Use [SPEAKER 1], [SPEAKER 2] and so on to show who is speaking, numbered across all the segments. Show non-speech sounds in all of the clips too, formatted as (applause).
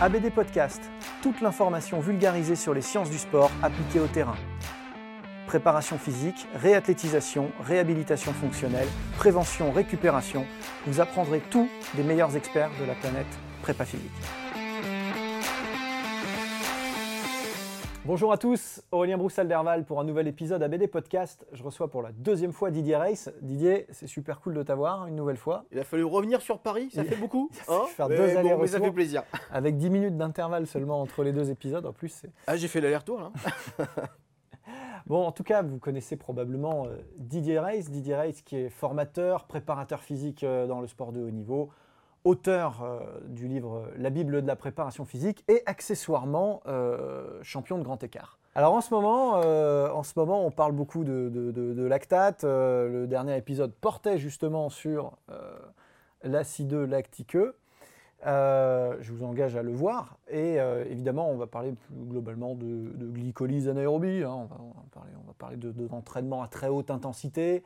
[SPEAKER 1] ABD Podcast, toute l'information vulgarisée sur les sciences du sport appliquées au terrain. Préparation physique, réathlétisation, réhabilitation fonctionnelle, prévention, récupération, vous apprendrez tout des meilleurs experts de la planète prépa physique. Bonjour à tous, Aurélien Broussal-Derval pour un nouvel épisode ABD Podcast. Je reçois pour la deuxième fois Didier Reis. Didier, c'est super cool de t'avoir une nouvelle fois.
[SPEAKER 2] Il a fallu revenir sur Paris, ça fait beaucoup. (laughs)
[SPEAKER 1] hein faire deux
[SPEAKER 2] mais, bon, mais ça fait plaisir.
[SPEAKER 1] Avec 10 minutes d'intervalle seulement entre les deux épisodes. En plus, c'est.
[SPEAKER 2] Ah, j'ai fait l'aller-retour là. (laughs)
[SPEAKER 1] Bon, en tout cas, vous connaissez probablement euh, Didier Reis. Didier Reis qui est formateur, préparateur physique euh, dans le sport de haut niveau, auteur euh, du livre La Bible de la préparation physique et accessoirement euh, champion de grand écart. Alors en ce moment, euh, en ce moment on parle beaucoup de, lactate. Euh, le dernier épisode portait justement sur euh, l'acideux lactiqueux. Euh, je vous engage à le voir. Et euh, évidemment, on va parler plus globalement de, glycolyse anaérobie. hein. On, va, parler, on va parler de, de- d'entraînement à très haute intensité.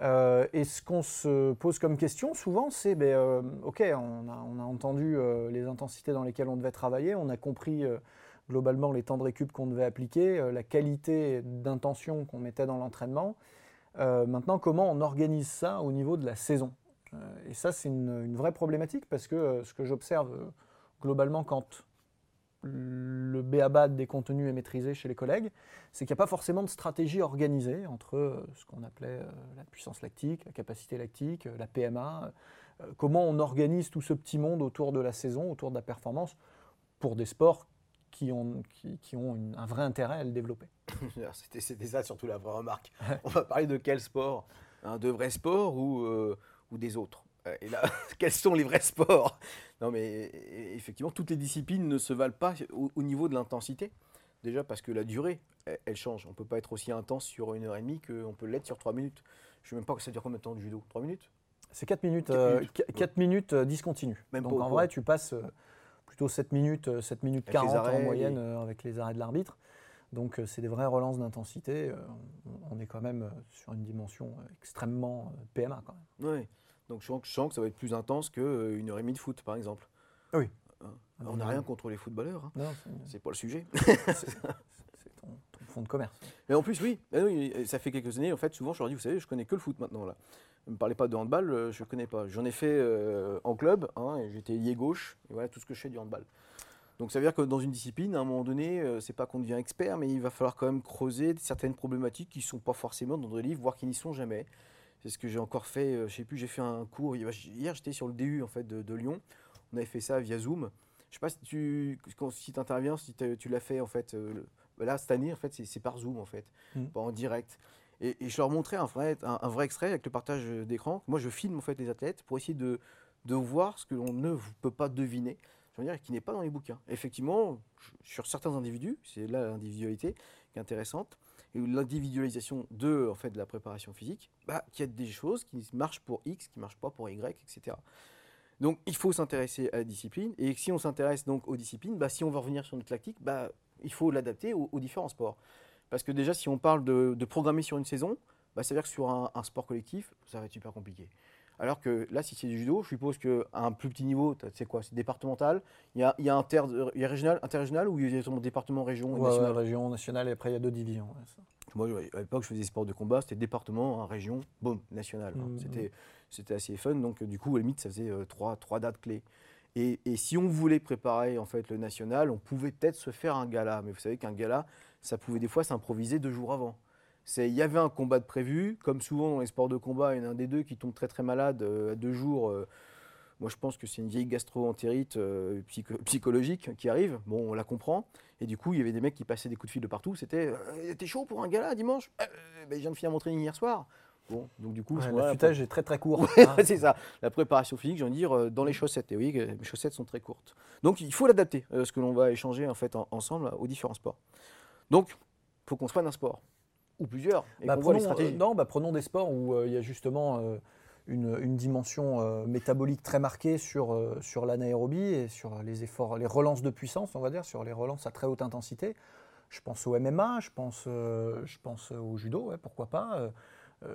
[SPEAKER 1] Euh, et ce qu'on se pose comme question souvent, c'est ben, euh, ok, on a, entendu euh, les intensités dans lesquelles on devait travailler, on a compris globalement les temps de récup qu'on devait appliquer, la qualité d'intention qu'on mettait dans l'entraînement. Maintenant, comment on organise ça au niveau de la saison? Et ça, c'est une, vraie problématique parce que ce que j'observe globalement quand le béaba des contenus est maîtrisé chez les collègues, c'est qu'il n'y a pas forcément de stratégie organisée entre euh, ce qu'on appelait euh, la puissance lactique, la capacité lactique, euh, la PMA, comment on organise tout ce petit monde autour de la saison, autour de la performance, pour des sports qui ont, qui, qui ont une- un vrai intérêt à le développer. (laughs)
[SPEAKER 2] C'était ça surtout la vraie remarque. On va parler de quel sport? Hein, De vrais sports ou, euh, ou des autres? Et là, (laughs) quels sont les vrais sports? Non mais e- effectivement, toutes les disciplines ne se valent pas au, au niveau de l'intensité. Déjà parce que la durée, elle, elle change. On ne peut pas être aussi intense sur une heure et demie qu'on peut l'être sur trois minutes. Je ne sais même pas que ça dure combien de temps de judo? Trois minutes?
[SPEAKER 1] C'est 4 minutes,
[SPEAKER 2] Quatre
[SPEAKER 1] euh,
[SPEAKER 2] minutes.
[SPEAKER 1] quatre euh, discontinues.
[SPEAKER 2] Même
[SPEAKER 1] Donc en vrai, tu passes euh, plutôt 7 minutes, euh, 7 minutes
[SPEAKER 2] Avec les
[SPEAKER 1] 40 en
[SPEAKER 2] arrêts,
[SPEAKER 1] moyenne
[SPEAKER 2] les-
[SPEAKER 1] euh, avec les arrêts de l'arbitre. Donc euh, c'est des vraies relances d'intensité. euh, on- est quand même euh, sur une dimension euh, extrêmement euh, PMA quand même.
[SPEAKER 2] Oui. Donc je sens, que- je sens que ça va être plus intense qu'une heure et demie de foot, par exemple.
[SPEAKER 1] Oui.
[SPEAKER 2] Hein.
[SPEAKER 1] Ah,
[SPEAKER 2] On n'a rien contre les footballeurs. hein.
[SPEAKER 1] Non, c'est-
[SPEAKER 2] pas le sujet. (laughs)
[SPEAKER 1] c'est ton, ton fond de commerce.
[SPEAKER 2] Mais en plus, oui, ah oui, ça fait quelques années, en fait, souvent, je leur dis, vous savez, je connais que le foot maintenant, là. Ne me parlez pas de handball, euh, je ne connais pas. J'en ai fait euh, en club, hein, j'étais lié gauche, et voilà tout ce que je fais du handball. Donc ça veut dire que dans une discipline, à un moment donné, euh, c'est pas qu'on devient expert, mais il va falloir quand même creuser certaines problématiques qui ne sont pas forcément dans des livres, voire qui n'y sont jamais. C'est ce que j'ai encore fait, euh, je sais plus, j'ai fait un cours, hier j'étais sur le DU en fait, de, de Lyon, on avait fait ça via Zoom. Je sais pas si tu si interviens, si tu l'as fait en fait, euh, là cette année en fait c'est par Zoom en fait,
[SPEAKER 1] Mm.
[SPEAKER 2] pas en direct. Et, et je leur montrais un vrai, un, un vrai extrait avec le partage d'écran. Moi je filme en fait les athlètes pour essayer de, de voir ce que l'on ne peut pas deviner, je veux dire, qui n'est pas dans les bouquins. Effectivement, sur certains individus, c'est là l'individualité qui est intéressante, l'individualisation de, en fait, de la préparation physique, bah, qu'il y a des choses qui marchent pour X, qui ne marchent pas pour Y, etc. Donc il faut s'intéresser à la discipline, et si on s'intéresse donc aux disciplines, bah, si on veut revenir sur notre lactique, bah, il faut l'adapter aux, différents sports. Parce que déjà, si on parle de, programmer sur une saison, bah, ça veut dire que sur un sport collectif, ça va être super compliqué. Alors que là, si c'est du judo, je suppose qu'à un plus petit niveau, c'est quoi? C'est départemental? Il y a, il y a, inter, il y a régional, interrégional ou il y a ton département, région et
[SPEAKER 1] Ouais,
[SPEAKER 2] national?
[SPEAKER 1] ouais, région, nationale, et après il y a deux divisions. ouais, ça.
[SPEAKER 2] Moi, à l'époque, je faisais des sports de combat, c'était département, hein, région, boum, national. hein.
[SPEAKER 1] Mhm.
[SPEAKER 2] C'était, c'était assez fun. Donc, euh, du coup, à la limite, ça faisait euh, trois, trois dates clés. Et, et si on voulait préparer en fait le national, on pouvait peut-être se faire un gala. Mais vous savez qu'un gala, ça pouvait des fois s'improviser deux jours avant. C'est- Il y avait un combat de prévu, comme souvent dans les sports de combat, il y en a un des deux qui tombe très très malade euh, à deux jours. euh, moi, je pense que c'est une vieille gastro-entérite euh, psycho- psychologique qui arrive. Bon, on la comprend. Et du coup, il y avait des mecs qui passaient des coups de fil de partout. C'était T'es chaud pour un gala dimanche ben, Je viens de finir mon training hier soir. Bon, donc du coup,
[SPEAKER 1] Ouais,
[SPEAKER 2] moment-là,
[SPEAKER 1] L'affûtage est très très court. (laughs)
[SPEAKER 2] Ouais,
[SPEAKER 1] hein.
[SPEAKER 2] c'est ça. La préparation physique, j'ai envie de dire, dans les chaussettes. Et oui, mes chaussettes sont très courtes. Donc, il faut l'adapter, ce que l'on va échanger en fait en- ensemble aux différents sports. Donc, il faut qu'on soigne un sport. Ou plusieurs. Et
[SPEAKER 1] Bah,
[SPEAKER 2] les
[SPEAKER 1] prenons, euh, non, bah, prenons des sports où euh, il y a justement euh, une, une dimension métabolique très marquée sur, sur l'anaérobie et sur les efforts, les relances de puissance, on va dire, sur les relances à très haute intensité. Je pense au MMA, je pense, je pense au judo, ouais, pourquoi pas.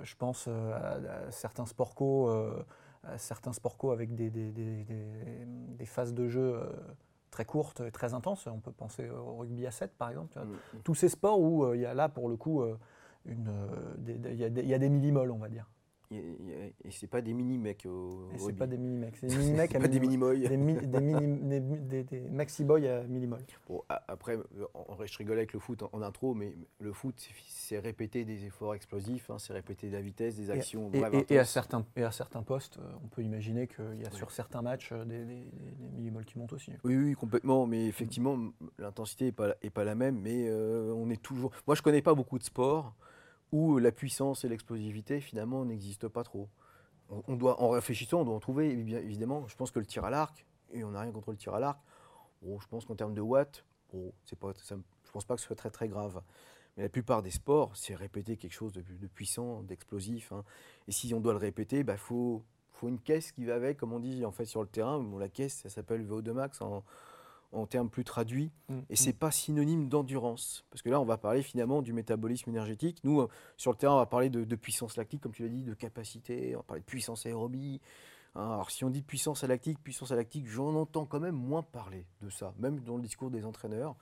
[SPEAKER 1] je pense à, à certains sports co, certains sports co avec des, des- des- des- des phases de jeu très courtes et très intenses. On peut penser au rugby à 7 par exemple.
[SPEAKER 2] Mm, mm.
[SPEAKER 1] tous ces sports où euh, il y a là pour le coup euh, une, euh, il y, y a des millimoles on va dire.
[SPEAKER 2] Et, et- c'est pas des mini-mecs au
[SPEAKER 1] Et c'est pas des c'est des mini-mecs
[SPEAKER 2] C'est (laughs)
[SPEAKER 1] à
[SPEAKER 2] pas des.
[SPEAKER 1] Des, mi- des, mini- (laughs) des, des- des maxi-boys à millimoles.
[SPEAKER 2] Bon, après, vrai, je rigolais avec le foot en, en intro, mais le foot, c'est- répéter des efforts explosifs, hein, c'est répéter de la vitesse, des actions
[SPEAKER 1] Et,
[SPEAKER 2] brèves,
[SPEAKER 1] et- et à certains, et à certains postes, euh, on peut imaginer qu'il y a
[SPEAKER 2] Oui.
[SPEAKER 1] sur certains matchs euh, des, des, des- des millimoles qui montent aussi.
[SPEAKER 2] Oui, oui, complètement. Mais effectivement, l'intensité n'est pas, la- est pas la même. Mais euh, on est toujours. Moi, je connais pas beaucoup de sports où la puissance et l'explosivité, finalement, n'existent pas trop. On, doit, en réfléchissant, on doit en trouver, bien, évidemment. Je pense que le tir à l'arc, et on n'a rien contre le tir à l'arc, je pense qu'en termes de watts, bon, c'est pas, ça je pense pas que ce soit très, très grave. Mais la plupart des sports, c'est répéter quelque chose de, puissant, d'explosif. hein. Et si on doit le répéter, il faut, faut une caisse qui va avec, comme on dit en fait sur le terrain. Bon, la caisse, ça s'appelle VO2 max en, en termes plus traduits. Et c'est pas synonyme d'endurance. Parce que là, on va parler finalement du métabolisme énergétique. Nous, euh, sur le terrain, on va parler de, de puissance lactique, comme tu l'as dit, de capacité, on va parler de puissance aérobie. Hein, alors, si on dit puissance lactique, puissance lactique, j'en entends quand même moins parler de ça, même dans le discours des entraîneurs.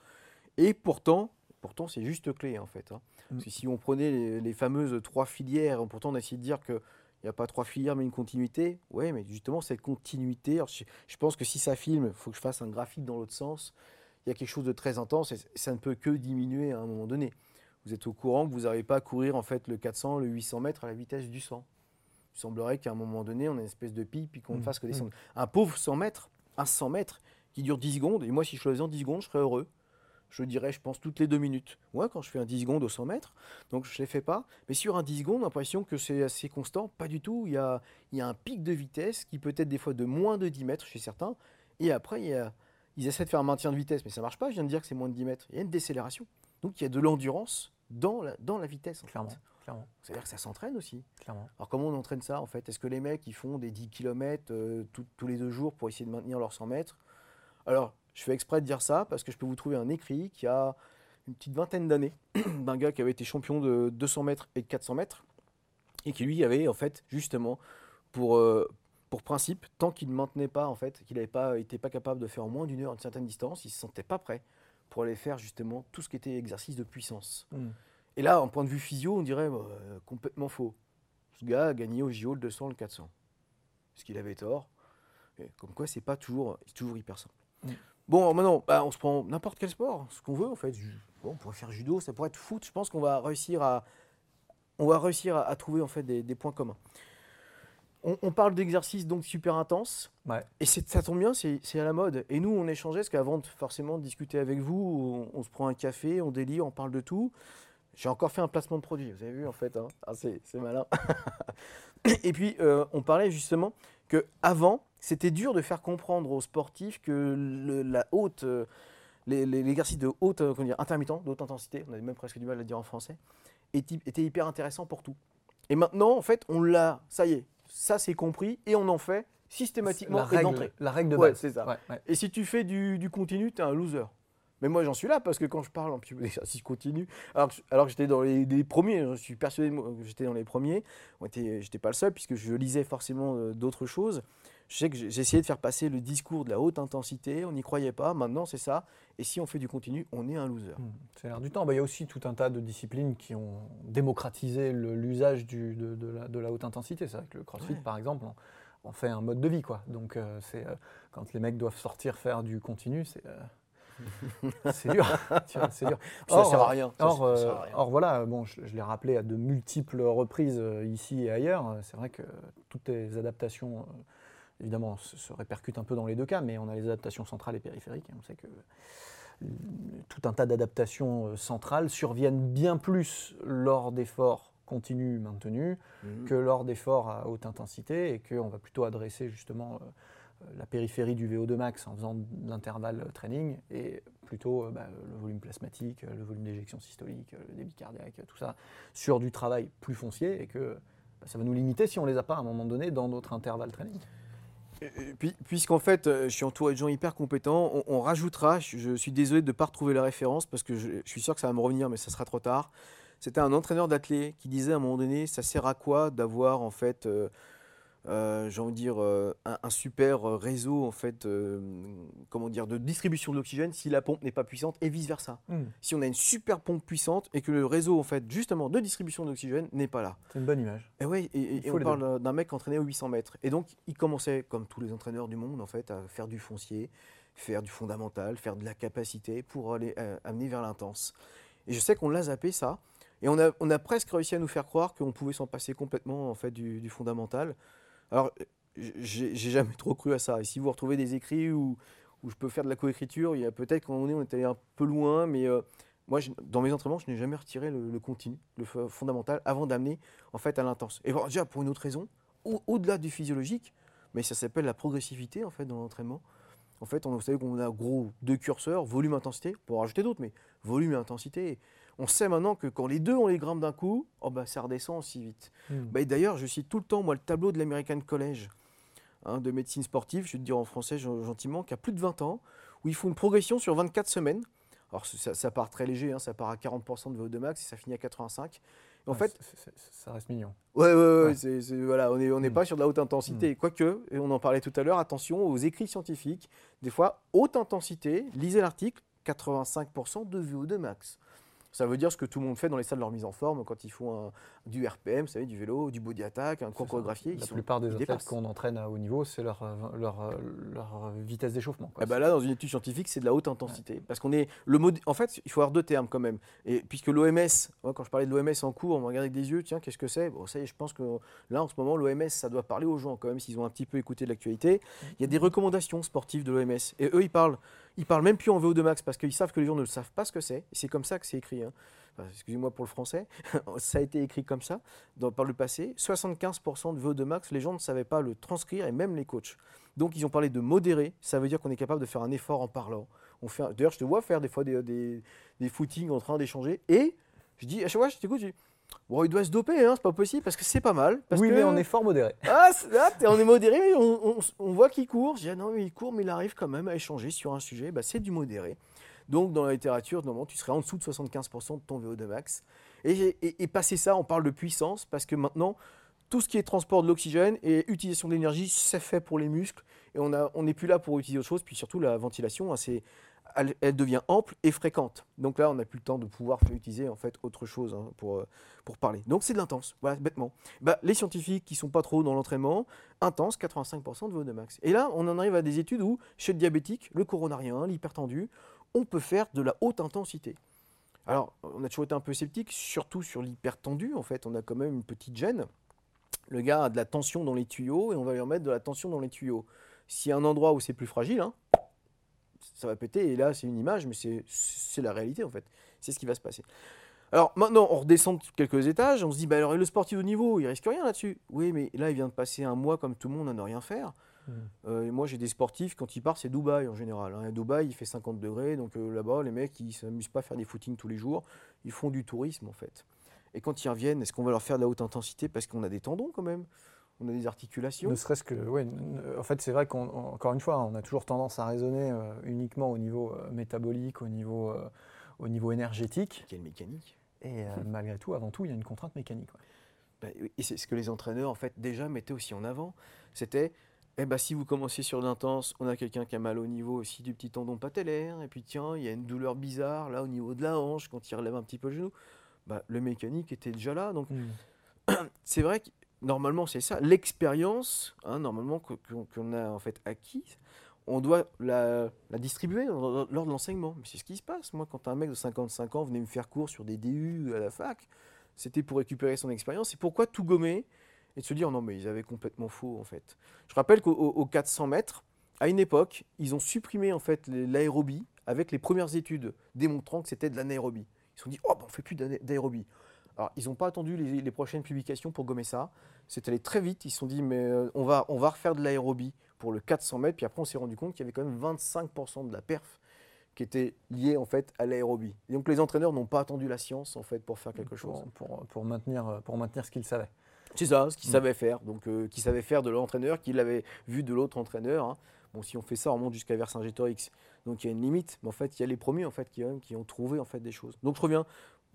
[SPEAKER 2] Et pourtant, pourtant c'est juste clé en fait. hein. Parce que si on prenait les, les fameuses trois filières, pourtant on a essayé de dire que il n'y a pas trois filières mais une continuité. Ouais, mais justement cette continuité, alors, je, je pense que si ça filme, il faut que je fasse un graphique dans l'autre sens. Il y a quelque chose de très intense et ça ne peut que diminuer à un moment donné. Vous êtes au courant que vous n'arrivez pas à courir en fait le 400, le 800 mètres à la vitesse du 100. Il semblerait qu'à un moment donné, on ait une espèce de pipe et qu'on ne
[SPEAKER 1] Mm,
[SPEAKER 2] fasse que descendre. Un pauvre 100 mètres, un 100 mètres qui dure 10 secondes, et moi si je le faisais en 10 secondes, je serais heureux. Je dirais, je pense, toutes les deux minutes. Ouais, quand je fais un 10 secondes au 100 mètres, donc je ne les fais pas. Mais sur un 10 secondes, l'impression que c'est assez constant. Pas du tout. Il y a, il y a un pic de vitesse qui peut être des fois de moins de 10 mètres chez certains. Et après, il y a- ils essaient de faire un maintien de vitesse, mais ça marche pas. Je viens de dire que c'est moins de 10 mètres. Il y a une décélération. Donc il y a de l'endurance dans la, dans la vitesse. en fait.
[SPEAKER 1] Clairement, clairement,
[SPEAKER 2] C'est-à-dire que ça s'entraîne aussi.
[SPEAKER 1] clairement.
[SPEAKER 2] Alors comment on entraîne ça en fait? Est-ce que les mecs ils font des 10 km tous les deux jours pour essayer de maintenir leurs 100 mètres? Alors je fais exprès de dire ça parce que je peux vous trouver un écrit qui a une petite vingtaine d'années (clears throat) d'un gars qui avait été champion de 200 mètres et de 400 mètres et qui lui avait en fait justement pour, euh, pour principe, tant qu'il ne maintenait pas en fait, qu'il n'avait pas été pas capable de faire en moins d'une heure une certaine distance, il se sentait pas prêt pour aller faire justement tout ce qui était exercice de puissance.
[SPEAKER 1] Mm.
[SPEAKER 2] Et là, en point de vue physio, on dirait bah, euh, complètement faux. Ce gars a gagné au JO le 200, le 400. Est-ce qu'il avait tort Et Comme quoi, c'est pas toujours, toujours hyper simple.
[SPEAKER 1] Mm.
[SPEAKER 2] Bon, maintenant, bah, on se prend n'importe quel sport, ce qu'on veut en fait. Bon, on pourrait faire judo, ça pourrait être foot. Je pense qu'on va réussir à, on va réussir à, à trouver en fait des, des points communs. On, on parle d'exercices donc super intenses.
[SPEAKER 1] Ouais.
[SPEAKER 2] Et c'est- ça tombe bien, c'est à la mode. Et nous, on échangeait, parce qu'avant de forcément de discuter avec vous, on, on se prend un café, on délire, on parle de tout. J'ai encore fait un placement de produit, vous avez vu en fait, hein Ah, c'est c'est malin. (laughs) Et puis, euh, on parlait justement que avant, c'était dur de faire comprendre aux sportifs que le- la haute, euh, l'exercice de haute, euh, comment dire, intermittent, de haute intensité, on avait même presque du mal à le dire en français, était, était hyper intéressant pour tout. Et maintenant, en fait, on l'a, ça y est, ça c'est compris, et on en fait systématiquement
[SPEAKER 1] la règle, la règle de
[SPEAKER 2] Ouais,
[SPEAKER 1] base.
[SPEAKER 2] c'est ça.
[SPEAKER 1] Ouais, ouais.
[SPEAKER 2] Et si tu fais du, du continu, tu es un loser. Mais moi, j'en suis là parce que quand je parle en (laughs) exercice continu, alors que, alors que j'étais dans les, les premiers, je suis persuadé que j'étais dans les premiers, je n'étais pas le seul puisque je lisais forcément euh, d'autres choses. Je sais que j'ai essayé de faire passer le discours de la haute intensité, on n'y croyait pas, maintenant c'est ça. Et si on fait du continu, on est un loser. Hmm,
[SPEAKER 1] c'est l'air du temps. Bah, il y a aussi tout un tas de disciplines qui ont démocratisé l'usage de, de, la, haute intensité. C'est vrai que le crossfit, par exemple, on, fait un mode de vie. Quoi. Donc euh, c'est euh, quand les mecs doivent sortir faire du continu, c'est. Euh, (laughs) c'est dur. c'est dur.
[SPEAKER 2] ça sert à rien.
[SPEAKER 1] Or, voilà, bon, je, je l'ai rappelé à de multiples reprises ici et ailleurs. C'est vrai que toutes les adaptations évidemment, se, répercute un peu dans les deux cas, mais on a les adaptations centrales et périphériques. on sait que tout un tas d'adaptations euh, centrales surviennent bien plus lors d'efforts continus maintenus mhm. que lors d'efforts à haute intensité et qu'on va plutôt adresser justement euh, la périphérie du VO2 max en faisant de l'intervalle training et plutôt euh, bah, le volume plasmatique, le volume d'éjection systolique, le débit cardiaque, tout ça sur du travail plus foncier et que bah, ça va nous limiter si on ne les a pas à un moment donné dans notre intervalle training.
[SPEAKER 2] Puisqu'en fait, euh, je suis entouré de gens hyper compétents, on, rajoutera, je, suis désolé de ne pas retrouver la référence parce que je, suis sûr que ça va me revenir, mais ça sera trop tard. C'était un entraîneur d'athlètes qui disait à un moment donné, ça sert à quoi d'avoir en fait euh, euh, j'ai envie de dire, euh, un, super réseau en fait, euh, comment dire, de distribution de l'oxygène si la pompe n'est pas puissante et vice versa. Hmm. Si on a une super pompe puissante et que le réseau en fait justement de distribution d'oxygène n'est pas là.
[SPEAKER 1] C'est une bonne image.
[SPEAKER 2] Et ouais, et, on parle d'un mec entraîné aux 800 mètres. Et donc il commençait, comme tous les entraîneurs du monde en fait, à faire du foncier, faire du fondamental, faire de la capacité pour aller amener vers l'intense. Et je sais qu'on l'a zappé ça. Et on a, on a presque réussi à nous faire croire qu'on pouvait s'en passer complètement en fait du, du fondamental. Alors, j'ai jamais trop cru à ça. Et si vous retrouvez des écrits où, je peux faire de la coécriture, il y a peut-être un moment donné, on était un peu loin, mais euh, moi, dans mes entraînements, je n'ai jamais retiré le, continu, le fondamental, avant d'amener en fait à l'intense. Et bon, déjà, pour une autre raison, au-delà du physiologique, mais ça s'appelle la progressivité en fait dans l'entraînement. En fait, on, vous savez qu'on a gros deux curseurs, volume, intensité. On peut en rajouter d'autres, mais volume intensité on sait maintenant que quand les deux on les grimpe d'un coup, oh bah, ça redescend aussi vite. Hmm. Bah, D'ailleurs, je cite tout le temps moi, le tableau de l'American College hein, de médecine sportive, je vais te dire en français gentiment, qui a plus de 20 ans, où ils font une progression sur 24 semaines. Alors ça, part très léger, hein, ça part à 40% de VO2 max et ça finit à 85. en fait,
[SPEAKER 1] ça reste mignon.
[SPEAKER 2] Ouais, ouais, ouais, voilà, on n'est on hmm. pas sur de la haute intensité. Hmm. Quoique, et on en parlait tout à l'heure, attention aux écrits scientifiques. Des fois, haute intensité, lisez l'article, 85% de VO2 max. Ça veut dire ce que tout le monde fait dans les salles de leur mise en forme quand ils font du RPM, vous savez, du vélo, du body attack, un cours chorégraphié.
[SPEAKER 1] La plupart des athlètes qu'on entraîne à haut niveau, c'est leur, euh, leur, euh, leur, vitesse d'échauffement.
[SPEAKER 2] Eh ben là, dans une étude scientifique, c'est de la haute intensité. Parce qu'on est. Le mode, en fait, il faut avoir deux termes quand même. Et puisque l'OMS, quand je parlais de l'OMS en cours, on me regardait avec des yeux, tiens, qu'est-ce que c'est? Bon, ça y est, je pense que là, en ce moment, l'OMS, ça doit parler aux gens quand même, s'ils ont un petit peu écouté de l'actualité. Il y a des recommandations sportives de l'OMS. Et eux, ils parlent, ils parlent même plus en VO2 max parce qu'ils savent que les gens ne savent pas ce que c'est. C'est comme ça que c'est écrit. Hein excusez-moi pour le français, (laughs) ça a été écrit comme ça par le passé. 75% de VO2 max, les gens ne savaient pas le transcrire et même les coachs. Donc ils ont parlé de modéré, ça veut dire qu'on est capable de faire un effort en parlant. D'ailleurs, je te vois faire des fois des, des, footings en train d'échanger et je dis à chaque fois, je t'écoute, je dis Bon, il doit se doper, hein, c'est pas possible, parce que c'est pas mal.
[SPEAKER 1] oui,
[SPEAKER 2] mais
[SPEAKER 1] on est fort modéré. (laughs)
[SPEAKER 2] Ah, là, on est modéré, mais on, voit qu'il court. Je dis, ah non, mais il court, mais il arrive quand même à échanger sur un sujet. Bah, c'est du modéré. Donc, dans la littérature, normalement, tu serais en dessous de 75% de ton VO2 max. Et, et, passer ça, on parle de puissance, parce que maintenant, tout ce qui est transport de l'oxygène et utilisation de l'énergie, c'est fait pour les muscles. Et on n'est on plus là pour utiliser autre chose. Puis surtout, la ventilation, hein, c'est elle, devient ample et fréquente. Donc là, on n'a plus le temps de pouvoir utiliser en fait autre chose hein, pour, euh, pour parler. Donc c'est de l'intense, voilà, bêtement. Bah, les scientifiques qui sont pas trop dans l'entraînement, intense, 85% de VO2 max. Et là, on en arrive à des études où, chez le diabétique, le coronarien, l'hypertendu, on peut faire de la haute intensité. Alors, on a toujours été un peu sceptique, surtout sur l'hypertendu. En fait, on a quand même une petite gêne. Le gars a de la tension dans les tuyaux et on va lui remettre de la tension dans les tuyaux. S'il y a un endroit où c'est plus fragile, hein, ça va péter. Et là, c'est une image, mais c'est la réalité en fait. C'est ce qui va se passer. Alors maintenant, on redescend quelques étages, on se dit, bah alors le sportif de niveau, il risque rien là-dessus. Oui, mais là, il vient de passer un mois comme tout le monde à ne rien faire. Hmm. Euh, moi, j'ai des sportifs, quand ils partent, c'est Dubaï en général. Hein. Dubaï, il fait 50 degrés, donc euh, là-bas, les mecs, ils s'amusent pas à faire des footings tous les jours, ils font du tourisme en fait. Et quand ils reviennent, est-ce qu'on va leur faire de la haute intensité parce qu'on a des tendons quand même? On a des articulations.
[SPEAKER 1] Ne serait-ce que, oui, en fait, c'est vrai qu'encore une fois, on a toujours tendance à raisonner euh, uniquement au niveau euh, métabolique, au niveau, euh, au niveau énergétique.
[SPEAKER 2] Quelle mécanique
[SPEAKER 1] Et euh, (laughs) malgré tout, avant tout, il y a une contrainte mécanique. ouais.
[SPEAKER 2] Bah, Et c'est ce que les entraîneurs, en fait, déjà mettaient aussi en avant. C'était, eh ben, si vous commencez sur l'intense, on a quelqu'un qui a mal au niveau aussi du petit tendon patellaire, et puis tiens, il y a une douleur bizarre là au niveau de la hanche quand il relève un petit peu le genou. Bah, le mécanique était déjà là. Donc, (clears throat) c'est vrai que normalement, c'est ça. L'expérience, hein, qu'on a en fait acquise, on doit la, distribuer lors de l'enseignement. Mais c'est ce qui se passe. Moi, quand un mec de 55 ans venait me faire cours sur des DU à la fac, c'était pour récupérer son expérience. Et pourquoi tout gommer et de se dire non, mais ils avaient complètement faux en fait. Je rappelle qu'au au- au 400 mètres, à une époque, ils ont supprimé en fait l'aérobie avec les premières études démontrant que c'était de l'anaérobie. Ils se sont dit oh, ben, on fait plus d'aérobie. Alors, ils n'ont pas attendu les, les prochaines publications pour gommer ça. C'est allé très vite. Ils se sont dit, mais euh, on, va, on va refaire de l'aérobie pour le 400 mètres. Puis après, on s'est rendu compte qu'il y avait quand même 25% de la perf qui était liée en fait à l'aérobie. Et donc, les entraîneurs n'ont pas attendu la science en fait pour faire quelque chose.
[SPEAKER 1] Pour, pour, maintenir, euh, pour maintenir ce qu'ils savaient.
[SPEAKER 2] C'est ça, ce qu'ils
[SPEAKER 1] Mm.
[SPEAKER 2] savaient faire. Donc, euh, qu'ils savaient faire de l'entraîneur, qu'ils l'avaient vu de l'autre entraîneur. hein. Bon, si on fait ça, on monte jusqu'à Vercingétorix. Donc, il y a une limite. Mais en fait, il y a les premiers en fait qui, qui ont trouvé en fait des choses. Donc, je reviens.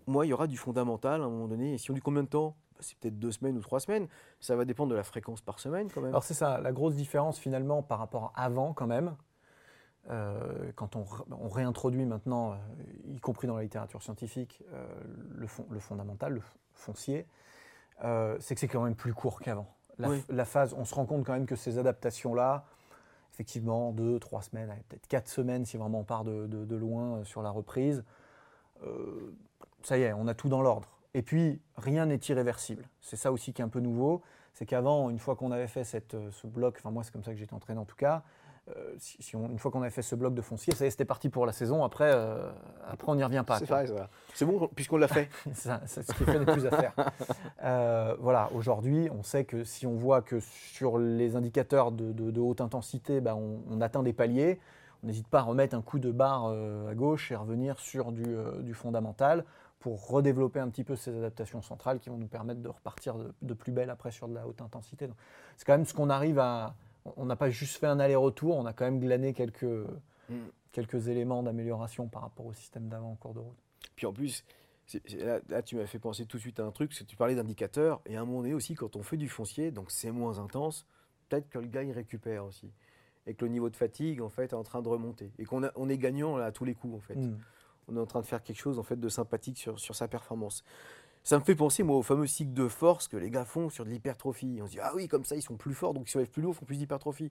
[SPEAKER 2] Moi, il y aura du fondamental à un moment donné. Et si on dit combien de temps? Bah, C'est peut-être deux semaines ou trois semaines. Ça va dépendre de la fréquence par semaine quand même.
[SPEAKER 1] Alors c'est ça, la grosse différence finalement par rapport à avant quand même, euh, quand on, réintroduit maintenant, euh, y compris dans la littérature scientifique, euh, le, fond- le fondamental, le foncier, euh, c'est que c'est quand même plus court qu'avant. La,
[SPEAKER 2] Oui.
[SPEAKER 1] f- la phase, on se rend compte quand même que ces adaptations-là, effectivement, deux, trois semaines, peut-être quatre semaines si vraiment on part de, de- de loin sur la reprise, ça y est, on a tout dans l'ordre. Et puis, rien n'est irréversible. C'est ça aussi qui est un peu nouveau. C'est qu'avant, une fois qu'on avait fait cette, euh, ce bloc, enfin moi c'est comme ça que j'étais entraîné en tout cas, euh, si, si on- une fois qu'on avait fait ce bloc de foncier, ça y est, c'était parti pour la saison. Après, euh, après on n'y revient pas.
[SPEAKER 2] c'est bon puisqu'on l'a fait. (laughs)
[SPEAKER 1] C'est ce qui fait n'est plus à faire. (laughs) Euh, voilà, aujourd'hui, on sait que si on voit que sur les indicateurs de, de- de haute intensité, bah, on, on atteint des paliers, on n'hésite pas à remettre un coup de barre euh, à gauche et revenir sur du, euh, du fondamental pour redévelopper un petit peu ces adaptations centrales qui vont nous permettre de repartir de, de plus belle après sur de la haute intensité. C'est quand même ce qu'on arrive à... On n'a pas juste fait un aller-retour, on a quand même glané quelques,
[SPEAKER 2] Mm.
[SPEAKER 1] quelques éléments d'amélioration par rapport au système d'avant en cours de route.
[SPEAKER 2] Puis en plus, c'est- c'est- là, là, tu m'as fait penser tout de suite à un truc, parce que tu parlais d'indicateurs, et à un moment donné aussi, quand on fait du foncier, donc c'est moins intense, peut-être que le gars il récupère aussi. Et que le niveau de fatigue, en fait, est en train de remonter. Et qu'on on est gagnant là, à tous les coups, en fait.
[SPEAKER 1] Mm.
[SPEAKER 2] On est en train de faire quelque chose en fait, de sympathique sur, sur sa performance. Ça me fait penser, moi, au fameux cycle de force que les gars font sur de l'hypertrophie. On se dit, ah oui, comme ça, ils sont plus forts, donc ils soulèvent plus lourd, font plus d'hypertrophie.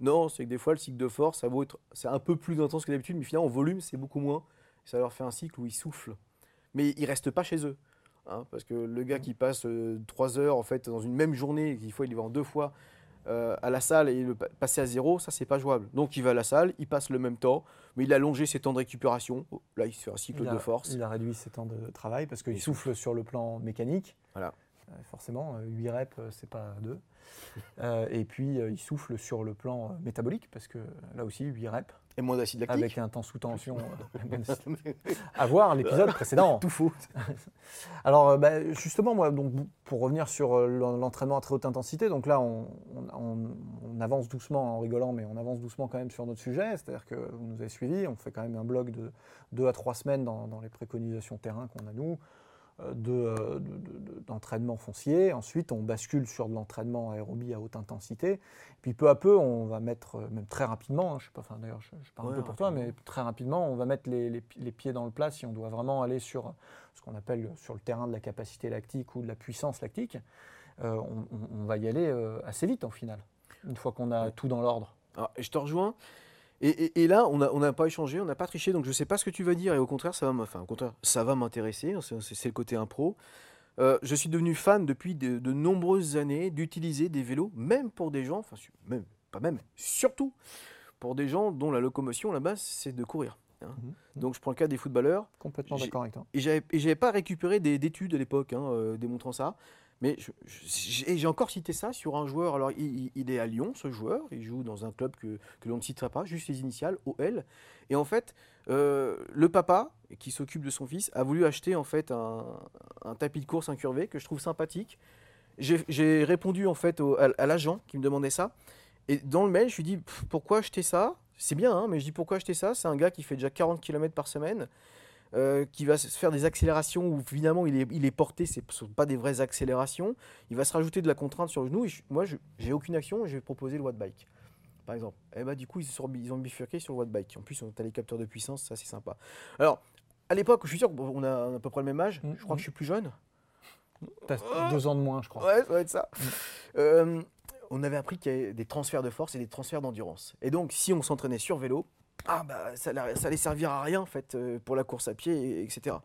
[SPEAKER 2] Non, c'est que des fois, le cycle de force, ça vaut être, c'est un peu plus intense que d'habitude, mais finalement, en volume, c'est beaucoup moins. Ça leur fait un cycle où ils soufflent. Mais ils restent pas chez eux. hein, parce que le gars qui passe euh, trois heures, en fait, dans une même journée, il faut il y va en deux fois, euh, à la salle et le pa- passer à zéro, ça, c'est pas jouable. Donc, il va à la salle, il passe le même temps, mais il a allongé ses temps de récupération. Oh, Là, il se fait un cycle
[SPEAKER 1] a,
[SPEAKER 2] de force.
[SPEAKER 1] il a réduit ses temps de travail parce qu'il
[SPEAKER 2] Il
[SPEAKER 1] souffle sur le plan mécanique.
[SPEAKER 2] Voilà.
[SPEAKER 1] Euh, forcément, 8 reps, euh, c'est pas 2. (laughs) et puis, euh, il souffle sur le plan euh, métabolique parce que là aussi, 8 reps
[SPEAKER 2] Et moins d'acide lactique.
[SPEAKER 1] avec un temps sous tension. euh, (laughs) (laughs) à voir l'épisode précédent.
[SPEAKER 2] Tout faux.
[SPEAKER 1] Alors, euh, bah, justement, moi, donc, pour revenir sur euh, l'en- l'entraînement à très haute intensité, donc là, on, on- on- on avance doucement en rigolant, mais on avance doucement quand même sur notre sujet. C'est-à-dire que vous nous avez suivis, on fait quand même un bloc de 2 à 3 semaines dans, dans les préconisations terrain qu'on a nous, euh, de, euh, de- de- d'entraînement foncier. Ensuite, on bascule sur de l'entraînement aérobie à haute intensité. Puis peu à peu, on va mettre, euh, même très rapidement, hein, je sais pas, enfin d'ailleurs, je, je parle
[SPEAKER 2] Ouais,
[SPEAKER 1] un peu pour toi, mais très rapidement, on va mettre les, les pi- les pieds dans le plat si on doit vraiment aller sur ce qu'on appelle sur le terrain de la capacité lactique ou de la puissance lactique. Euh, on, va y aller assez vite en final, une fois qu'on a
[SPEAKER 2] Ouais.
[SPEAKER 1] tout dans l'ordre.
[SPEAKER 2] Je te rejoins. Et, et- et là, on n'a on pas échangé, on n'a pas triché, donc je ne sais pas ce que tu vas dire. Et au contraire, ça va, m- enfin, au contraire, ça va m'intéresser. hein, C'est le côté impro. Euh, je suis devenu fan depuis de, de nombreuses années d'utiliser des vélos, même pour des gens, enfin, même, pas même, surtout pour des gens dont la locomotion, la base, c'est de courir. hein.
[SPEAKER 1] Mhm.
[SPEAKER 2] Donc, je prends le cas des footballeurs.
[SPEAKER 1] Complètement d'accord avec toi.
[SPEAKER 2] Et j'avais et j'avais pas récupéré des- d'études à l'époque hein, euh, démontrant ça. Mais j'ai encore cité ça sur un joueur. Alors, il, est à Lyon, ce joueur. Il joue dans un club que, que l'on ne citera pas, juste les initiales, OL. Et en fait, euh, le papa, qui s'occupe de son fils, a voulu acheter en fait un, tapis de course incurvé que je trouve sympathique. j'ai répondu en fait à, l'agent qui me demandait ça. Et dans le mail, je lui dis pourquoi acheter ça? C'est bien, hein, mais je dis pourquoi acheter ça? C'est un gars qui fait déjà 40 km par semaine, euh, qui va se faire des accélérations où finalement il est, il est porté, ce ne sont pas des vraies accélérations. Il va se rajouter de la contrainte sur le genou. Et je- moi, je- j'ai aucune action et je vais proposer le watt bike. Par exemple. Et bah, du coup, ils, se sont- ils ont bifurqué sur le watt bike. En plus, on a les capteurs de puissance, ça c'est sympa. Alors, à l'époque, je suis sûr qu'on a à peu près le même âge.
[SPEAKER 1] Mhm.
[SPEAKER 2] Je crois que je suis plus jeune.
[SPEAKER 1] T'as deux ans de moins, je crois.
[SPEAKER 2] Ouais, ça doit être ça. Euh, on avait appris qu'il y avait des transferts de force et des transferts d'endurance. Et donc, si on s'entraînait sur vélo, ah bah, ça, allait- ça allait servir à rien en fait euh, pour la course à pied, et- etc.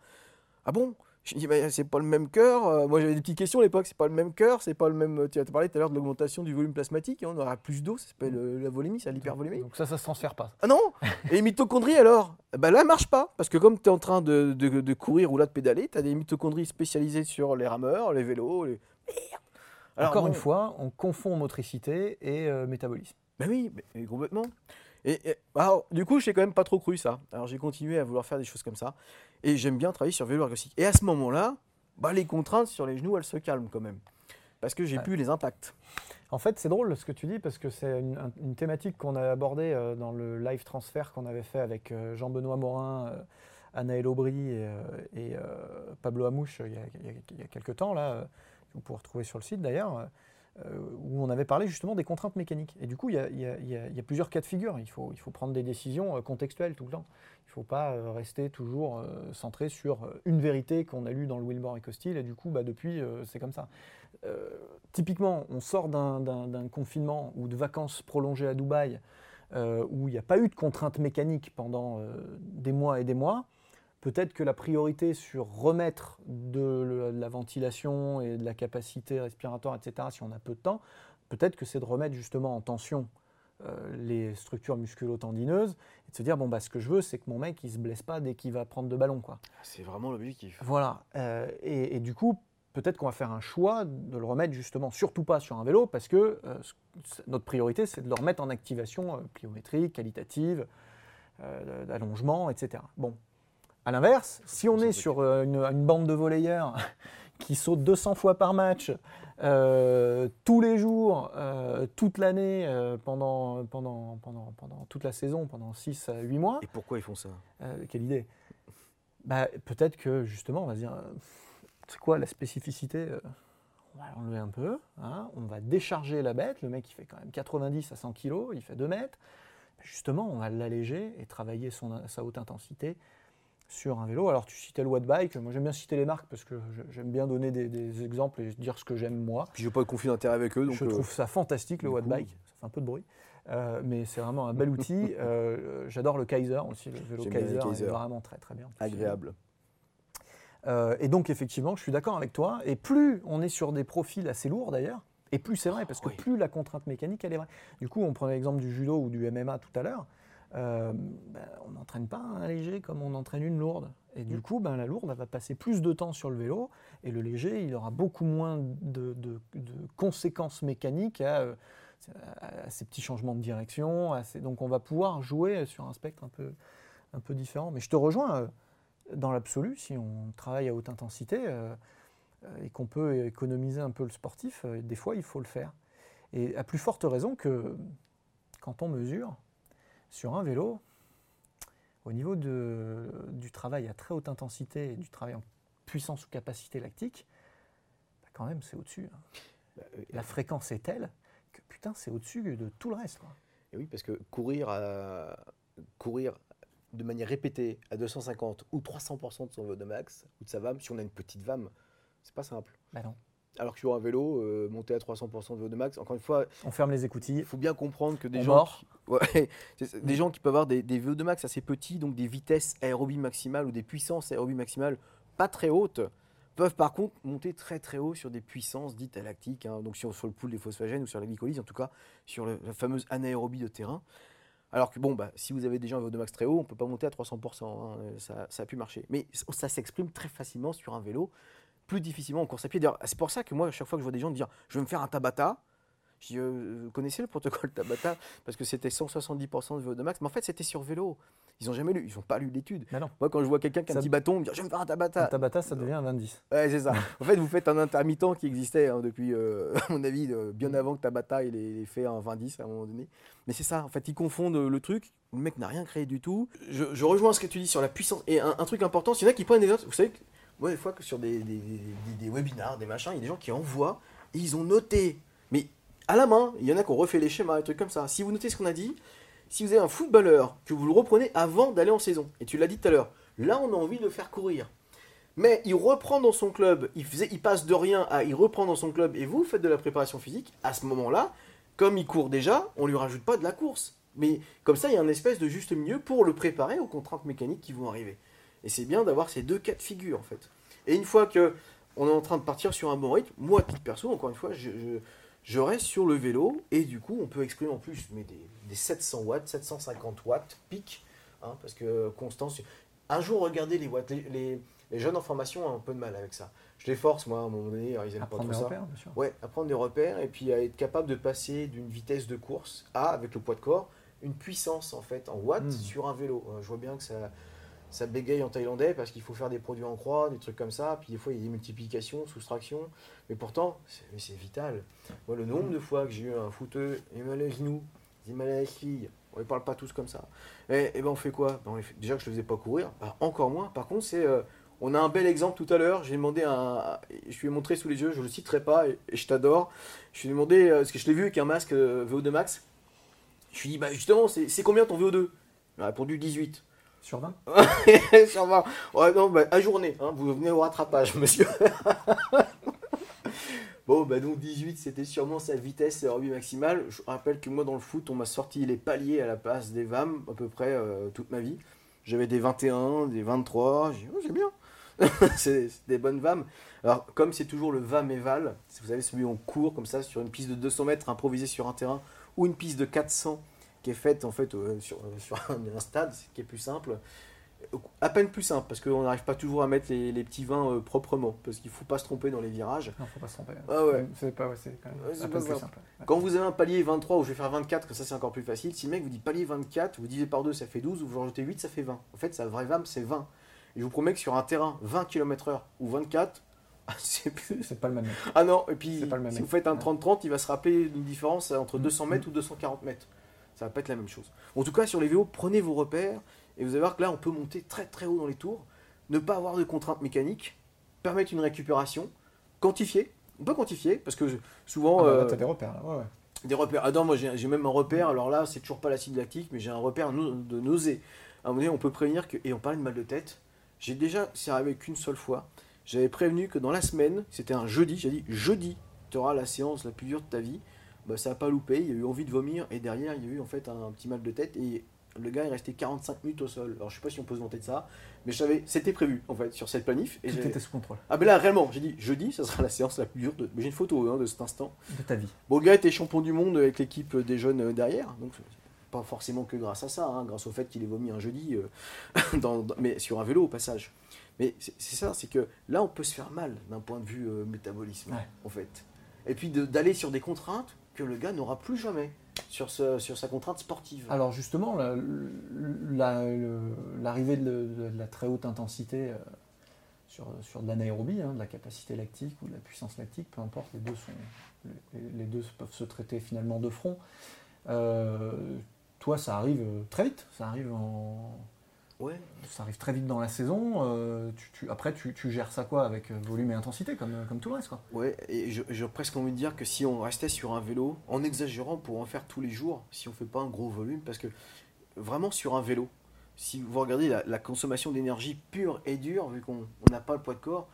[SPEAKER 2] Ah bon? Je dis, bah, c'est pas le même cœur. Euh, moi, j'avais des petites questions à l'époque. C'est pas le même cœur. C'est pas le même. Tu as parlé tout à l'heure de l'augmentation du volume plasmatique. hein, on aura plus d'eau. Ça s'appelle euh, la volémie, c'est l'hypervolémie.
[SPEAKER 1] Donc ça, ça se transfère pas.
[SPEAKER 2] Ah non? (laughs) Et les mitochondries alors Bah là, marche pas. Parce que comme tu es en train de, de- de courir ou là de pédaler, tu as des mitochondries spécialisées sur les rameurs, les vélos. Les... Alors,
[SPEAKER 1] Encore une fois, on confond motricité et euh, métabolisme.
[SPEAKER 2] Ben oui, mais- mais complètement. Et, et- alors, du coup, j'ai quand même pas trop cru ça. Alors j'ai continué à vouloir faire des choses comme ça. Et j'aime bien travailler sur vélo ergocycle. Et à ce moment-là, bah, les contraintes sur les genoux, elles se calment quand même. Parce que j'ai
[SPEAKER 1] Ouais.
[SPEAKER 2] plus les impacts.
[SPEAKER 1] En fait, c'est drôle ce que tu dis parce que c'est une, un- une thématique qu'on a abordée euh, dans le live transfert qu'on avait fait avec euh, Jean-Benoît Morin, euh, Anaël Aubry et, euh, et, Pablo Amouche il y, a, il y a- quelques temps, là, que vous pouvez retrouver sur le site d'ailleurs, où on avait parlé justement des contraintes mécaniques. Et du coup, il y a, plusieurs cas de figure. Il faut, prendre des décisions euh, contextuelles tout le temps. Il ne faut pas euh, rester toujours euh, centré sur euh, une vérité qu'on a lue dans le Wilmore et Costil, et du coup, bah, depuis, euh, c'est comme ça. Euh, typiquement, on sort d'un- confinement ou de vacances prolongées à Dubaï, euh, où il n'y a pas eu de contraintes mécaniques pendant euh, des mois et des mois. Peut-être que la priorité sur remettre de la ventilation et de la capacité respiratoire, etc., si on a peu de temps, peut-être que c'est de remettre justement en tension euh, les structures musculo-tendineuses et de se dire bon bah ce que je veux c'est que mon mec il se blesse pas dès qu'il va prendre de ballon quoi.
[SPEAKER 2] C'est vraiment l'objectif.
[SPEAKER 1] Voilà. Euh, et, et du coup, peut-être qu'on va faire un choix de le remettre justement, surtout pas sur un vélo, parce que euh, notre priorité, c'est de le remettre en activation pliométrique, qualitative, d'allongement, etc. Bon. À l'inverse, si on est sur euh, une, une bande de volleyeurs (laughs) qui sautent 200 fois par match, euh, tous les jours, euh, toute l'année, euh, pendant, pendant, pendant, pendant toute la saison, pendant 6 à 8 mois,
[SPEAKER 2] Et pourquoi ils font ça?
[SPEAKER 1] Quelle idée? Bah, Peut-être que justement, on va se dire, c'est quoi la spécificité On va l'enlever un peu, hein, on va décharger la bête, le mec il fait quand même 90 à 100 kg, il fait 2 mètres. Justement, on va l'alléger et travailler son, sa haute intensité sur un vélo. Alors tu citais le watt bike, moi j'aime bien citer les marques parce que j'aime bien donner des, des exemples et dire ce que j'aime moi.
[SPEAKER 2] Puis j'ai pas de conflit d'intérêt avec eux, donc
[SPEAKER 1] je
[SPEAKER 2] euh,
[SPEAKER 1] trouve ça fantastique le
[SPEAKER 2] du
[SPEAKER 1] watt
[SPEAKER 2] coup-
[SPEAKER 1] bike, ça fait un peu de bruit. Euh, mais c'est vraiment un bel outil. (laughs) Euh, J'adore le Kaiser aussi, le vélo Kaiser,
[SPEAKER 2] Kaiser.
[SPEAKER 1] est vraiment très très bien.
[SPEAKER 2] agréable.
[SPEAKER 1] Et donc effectivement, je suis d'accord avec toi. Et plus on est sur des profils assez lourds d'ailleurs, et plus c'est vrai, parce que
[SPEAKER 2] Oui.
[SPEAKER 1] plus la contrainte mécanique, elle est vraie. Du coup, on prenait l'exemple du judo ou du MMA tout à l'heure. Euh, ben, on n'entraîne pas un léger comme on entraîne une lourde. Et du coup, ben, la lourde, va passer plus de temps sur le vélo, et le léger, il aura beaucoup moins de, conséquences mécaniques à, euh, à ces petits changements de direction. Donc on va pouvoir jouer sur un spectre un peu, différent. Mais je te rejoins, euh, dans l'absolu, si on travaille à haute intensité et qu'on peut économiser un peu le sportif, des fois il faut le faire. Et à plus forte raison que quand on mesure sur un vélo, au niveau de- du travail à très haute intensité et du travail en puissance ou capacité lactique, bah, quand même c'est au-dessus. hein.
[SPEAKER 2] Bah, euh,
[SPEAKER 1] La fréquence est telle que putain c'est au-dessus de tout le reste. quoi.
[SPEAKER 2] Et oui, parce que courir, à- courir de manière répétée à 250 ou 300% de son VO2 max ou de sa VAM, si on a une petite VAM, c'est pas simple.
[SPEAKER 1] Bah non.
[SPEAKER 2] Alors que sur un vélo, euh, monter à 300% de VO2 max, encore une fois,
[SPEAKER 1] On ferme les écoutilles.
[SPEAKER 2] il faut bien comprendre que des
[SPEAKER 1] On
[SPEAKER 2] gens, qui, (laughs) ouais, des gens qui peuvent avoir des, des VO2 max assez petits, donc des vitesses aérobie maximales ou des puissances aérobie maximales pas très hautes, peuvent par contre monter très très haut sur des puissances dites lactiques, hein, donc sur, sur le pool des phosphagènes ou sur la glycolyse, en tout cas sur le- la fameuse anaérobie de terrain. Alors que bon, bah, si vous avez déjà un VO2 max très haut, on ne peut pas monter à 300%, hein, ça, ça a pu marcher. Mais ça s'exprime très facilement sur un vélo, plus difficilement en course à pied. D'ailleurs, c'est pour ça que moi, à chaque fois que je vois des gens dire je vais me faire un Tabata, je dis euh, vous connaissez le protocole Tabata? Parce que c'était 170% de VO2 max, mais en fait c'était sur vélo. Ils n'ont jamais lu, ils n'ont pas lu l'étude. Moi, quand je vois quelqu'un qui a un petit bâton, me je vais me faire un Tabata.
[SPEAKER 1] Un Tabata, ça devient un 20-10.
[SPEAKER 2] Ouais, c'est ça. (laughs) en fait, vous faites un intermittent qui existait hein, depuis, euh, à mon avis, euh, bien avant que Tabata il ait fait un 20-10 à un moment donné. Mais c'est ça, en fait, ils confondent le truc. Le mec n'a rien créé du tout. Je, je rejoins ce que tu dis sur la puissance. Et un, un truc important, s'il y en a qui prennent des notes, vous savez que moi, des fois, que sur des, des, des- webinars, des machins, il y a des gens qui envoient et ils ont noté. Mais à la main, il y en a qui ont refait les schémas, des trucs comme ça. Si vous notez ce qu'on a dit, si vous avez un footballeur, que vous le reprenez avant d'aller en saison, et tu l'as dit tout à l'heure, là, on a envie de le faire courir. Mais il reprend dans son club, il, faisait, il passe de rien à il reprend dans son club et vous faites de la préparation physique, à ce moment-là, comme il court déjà, on lui rajoute pas de la course. Mais comme ça, il y a un espèce de juste milieu pour le préparer aux contraintes mécaniques qui vont arriver. Et c'est bien d'avoir ces deux cas de figure en fait. Et une fois que on est en train de partir sur un bon rythme, moi, titre perso, encore une fois, je, je- je reste sur le vélo et du coup, on peut exprimer en plus mais des, des 700 watts, 750 watts, pic, hein, parce que Constance, un jour, regardez les watts, les, les- les jeunes en formation ont un peu de mal avec ça. Je les force, moi, à un moment donné, ils aiment
[SPEAKER 1] À
[SPEAKER 2] pas
[SPEAKER 1] prendre
[SPEAKER 2] trop
[SPEAKER 1] des
[SPEAKER 2] ça.
[SPEAKER 1] repères, bien sûr.
[SPEAKER 2] Ouais, à prendre des repères et puis à être capable de passer d'une vitesse de course à, avec le poids de corps, une puissance en fait en watts
[SPEAKER 1] Mm.
[SPEAKER 2] sur un vélo. Euh, Je vois bien que ça, ça bégaye en thaïlandais parce qu'il faut faire des produits en croix, des trucs comme ça. Puis des fois, il y a des multiplications, soustractions. Mais pourtant, c'est vital. Moi, le nombre de fois que j'ai eu un footeux, il m'a les genoux, il m'a les filles. On ne parle pas tous comme ça. Et, et ben on fait quoi? Ben, Déjà que je ne le faisais pas courir, ben, encore moins. Par contre, c'est. euh, on a un bel exemple tout à l'heure. J'ai demandé un. Je lui ai montré sous les yeux, je ne le citerai pas et, je t'adore. Je lui ai demandé, euh, parce que je l'ai vu avec un masque euh, VO2 Max. Je lui ai dit, bah justement, c'est combien ton VO2 Il m'a répondu 18.
[SPEAKER 1] Sur 20
[SPEAKER 2] Ça va. Ouais, non, bah, à journée, hein, vous venez au rattrapage, monsieur. (laughs) bon, bah donc 18, c'était sûrement sa vitesse revue maximale. Je rappelle que moi, dans le foot, on m'a sorti les paliers à la place des VAM, à peu près euh, toute ma vie. J'avais des 21, des 23, j'ai dit, oh, bien. (laughs) c'est des bonnes VAM. Alors, comme c'est toujours le VAM éval, si vous avez celui où on court comme ça sur une piste de 200 mètres improvisée sur un terrain, ou une piste de 400 qui est faite en fait euh, sur, euh, sur un, un stade, qui est plus simple, à peine plus simple, parce qu'on n'arrive pas toujours à mettre les, les petits vins euh, proprement, parce qu'il ne faut pas se tromper dans les virages.
[SPEAKER 1] Non, faut pas se tromper.
[SPEAKER 2] Ah ouais.
[SPEAKER 1] C'est pas, ouais, c'est quand même
[SPEAKER 2] Ouais, c'est
[SPEAKER 1] un peu
[SPEAKER 2] pas
[SPEAKER 1] plus
[SPEAKER 2] simple.
[SPEAKER 1] simple. ouais.
[SPEAKER 2] Quand vous avez un palier 23 où je vais faire 24, que ça c'est encore plus facile, si le mec vous dit palier 24, vous divisez par 2, ça fait 12, vous rajoutez 8, ça fait 20. En fait, sa vraie VAM, c'est 20. Et je vous promets que sur un terrain 20 km/h ou 24, (laughs) c'est plus.
[SPEAKER 1] Pas le même mec.
[SPEAKER 2] Ah non, et puis
[SPEAKER 1] C'est pas le même
[SPEAKER 2] si vous faites un
[SPEAKER 1] Ouais.
[SPEAKER 2] 30-30, il va se rappeler d'une différence entre
[SPEAKER 1] Mm.
[SPEAKER 2] 200 mètres ou 240 mètres. Ça va pas être la même chose. En tout cas, sur les vélos, prenez vos repères et vous allez voir que là, on peut monter très très haut dans les tours, ne pas avoir de contraintes mécaniques, permettre une récupération, quantifier. On peut quantifier parce que souvent.
[SPEAKER 1] Ah bah,
[SPEAKER 2] euh,
[SPEAKER 1] t'as des repères, là. Ouais, ouais.
[SPEAKER 2] des repères. Ah non, moi j'ai même un repère, alors là c'est toujours pas l'acide lactique, mais j'ai un repère de nausée. À un moment donné, on peut prévenir que. Et on parlait de mal de tête. J'ai déjà, c'est arrivé qu'une seule fois, j'avais prévenu que dans la semaine, c'était un jeudi, j'ai dit jeudi, tu auras la séance la plus dure de ta vie. Bah, ça n'a pas loupé, il y a eu envie de vomir, et derrière il y a eu en fait un, petit mal de tête, et le gars est resté 45 minutes au sol. Alors je sais pas si on peut se vanter de ça, mais je savais, c'était prévu en fait sur cette planif. Et
[SPEAKER 1] Tout était sous contrôle
[SPEAKER 2] ah ben là réellement, j'ai dit jeudi, ça sera la séance la plus dure de. J'ai une photo hein, de cet instant.
[SPEAKER 1] de ta vie.
[SPEAKER 2] Bon, le gars était champion du monde avec l'équipe des jeunes euh, derrière, donc c'est pas forcément que grâce à ça, hein, grâce au fait qu'il ait vomi un jeudi, euh, (laughs) dans- dans- mais sur un vélo au passage. Mais c'est ça, c'est que là on peut se faire mal d'un point de vue euh, métabolisme,
[SPEAKER 1] Ouais.
[SPEAKER 2] en fait. Et puis de- d'aller sur des contraintes que le gars n'aura plus jamais sur, ce- sur sa contrainte sportive.
[SPEAKER 1] Alors justement, l'arrivée de, la très haute intensité euh, sur, de l'anaérobie, hein, de la capacité lactique ou de la puissance lactique, peu importe, les deux peuvent se traiter finalement de front. Euh, toi, ça arrive euh, très vite, ça arrive, en,
[SPEAKER 2] Ouais.
[SPEAKER 1] ça arrive très vite dans la saison. euh, tu- tu- après, tu, tu gères ça quoi avec euh, volume et intensité, comme, comme tout le reste. Quoi.
[SPEAKER 2] Ouais, et je- j'ai presque envie de dire que si on restait sur un vélo, en exagérant pour en faire tous les jours, si on fait pas un gros volume, parce que vraiment sur un vélo, si vous regardez la, la consommation d'énergie pure et dure, vu qu'on on n'a pas le poids de corps,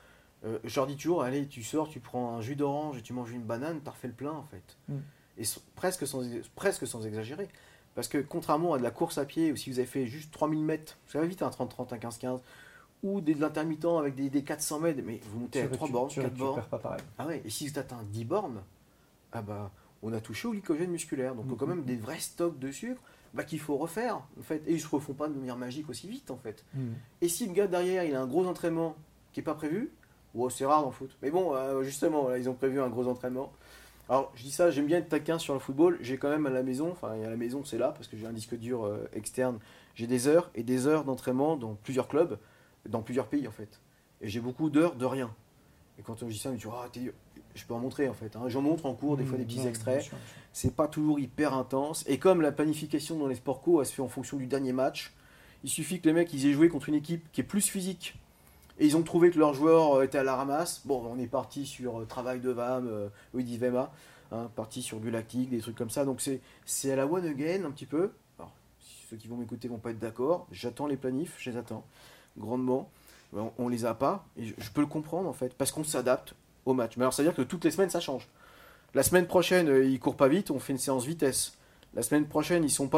[SPEAKER 2] euh, je leur dis toujours, allez, tu sors, tu prends un jus d'orange et tu manges une banane, t'as refait le plein en fait.
[SPEAKER 1] Mm.
[SPEAKER 2] Et s- presque, sans, presque sans exagérer. Parce que contrairement à de la course à pied, ou si vous avez fait juste 3000 mètres, ça va vite un 30-30, un 15-15, ou des de l'intermittent avec des, des 400 mètres, mais vous montez à
[SPEAKER 1] tu
[SPEAKER 2] 3
[SPEAKER 1] récu-
[SPEAKER 2] bornes,
[SPEAKER 1] tu
[SPEAKER 2] 4 bornes.
[SPEAKER 1] pas pareil.
[SPEAKER 2] Ah ouais, et si tu atteins 10 bornes, ah bah, on a touché au glycogène musculaire. Donc,
[SPEAKER 1] Mhm.
[SPEAKER 2] quand même des vrais stocks de sucre bah, qu'il faut refaire. En fait. Et ils se refont pas de manière magique aussi vite, en fait. Et si le gars derrière, il a un gros entraînement qui est pas prévu, c'est rare dans le foot. Mais bon, euh, justement, là, ils ont prévu un gros entraînement. Alors, je dis ça, j'aime bien être taquin sur le football. J'ai quand même à la maison, enfin, à la maison, c'est là, parce que j'ai un disque dur euh, externe. J'ai des heures et des heures d'entraînement dans plusieurs clubs, dans plusieurs pays, en fait. Et j'ai beaucoup d'heures de rien. Et quand on dit ça, on me dit, ah, t'es- je peux en montrer, en fait. hein. J'en montre en cours, des fois, des petits
[SPEAKER 1] Mmh, bien
[SPEAKER 2] extraits. C'est pas toujours hyper intense. Et comme la planification dans les sports co, elle se fait en fonction du dernier match, il suffit que les mecs ils aient joué contre une équipe qui est plus physique et ils ont trouvé que leur joueur euh, était à la ramasse. Bon, on est parti sur euh, travail de VAM, euh, oui, dit Vema, hein, parti sur du lactique, des trucs comme ça. Donc c'est à la one again un petit peu. Alors, ceux qui vont m'écouter vont pas être d'accord. J'attends les planifs, je les attends grandement. On, on les a pas et je, je peux le comprendre en fait parce qu'on s'adapte au match. Mais alors, ça veut dire que toutes les semaines ça change. La semaine prochaine, ils courent pas vite, on fait une séance vitesse. La semaine prochaine, ils sont pas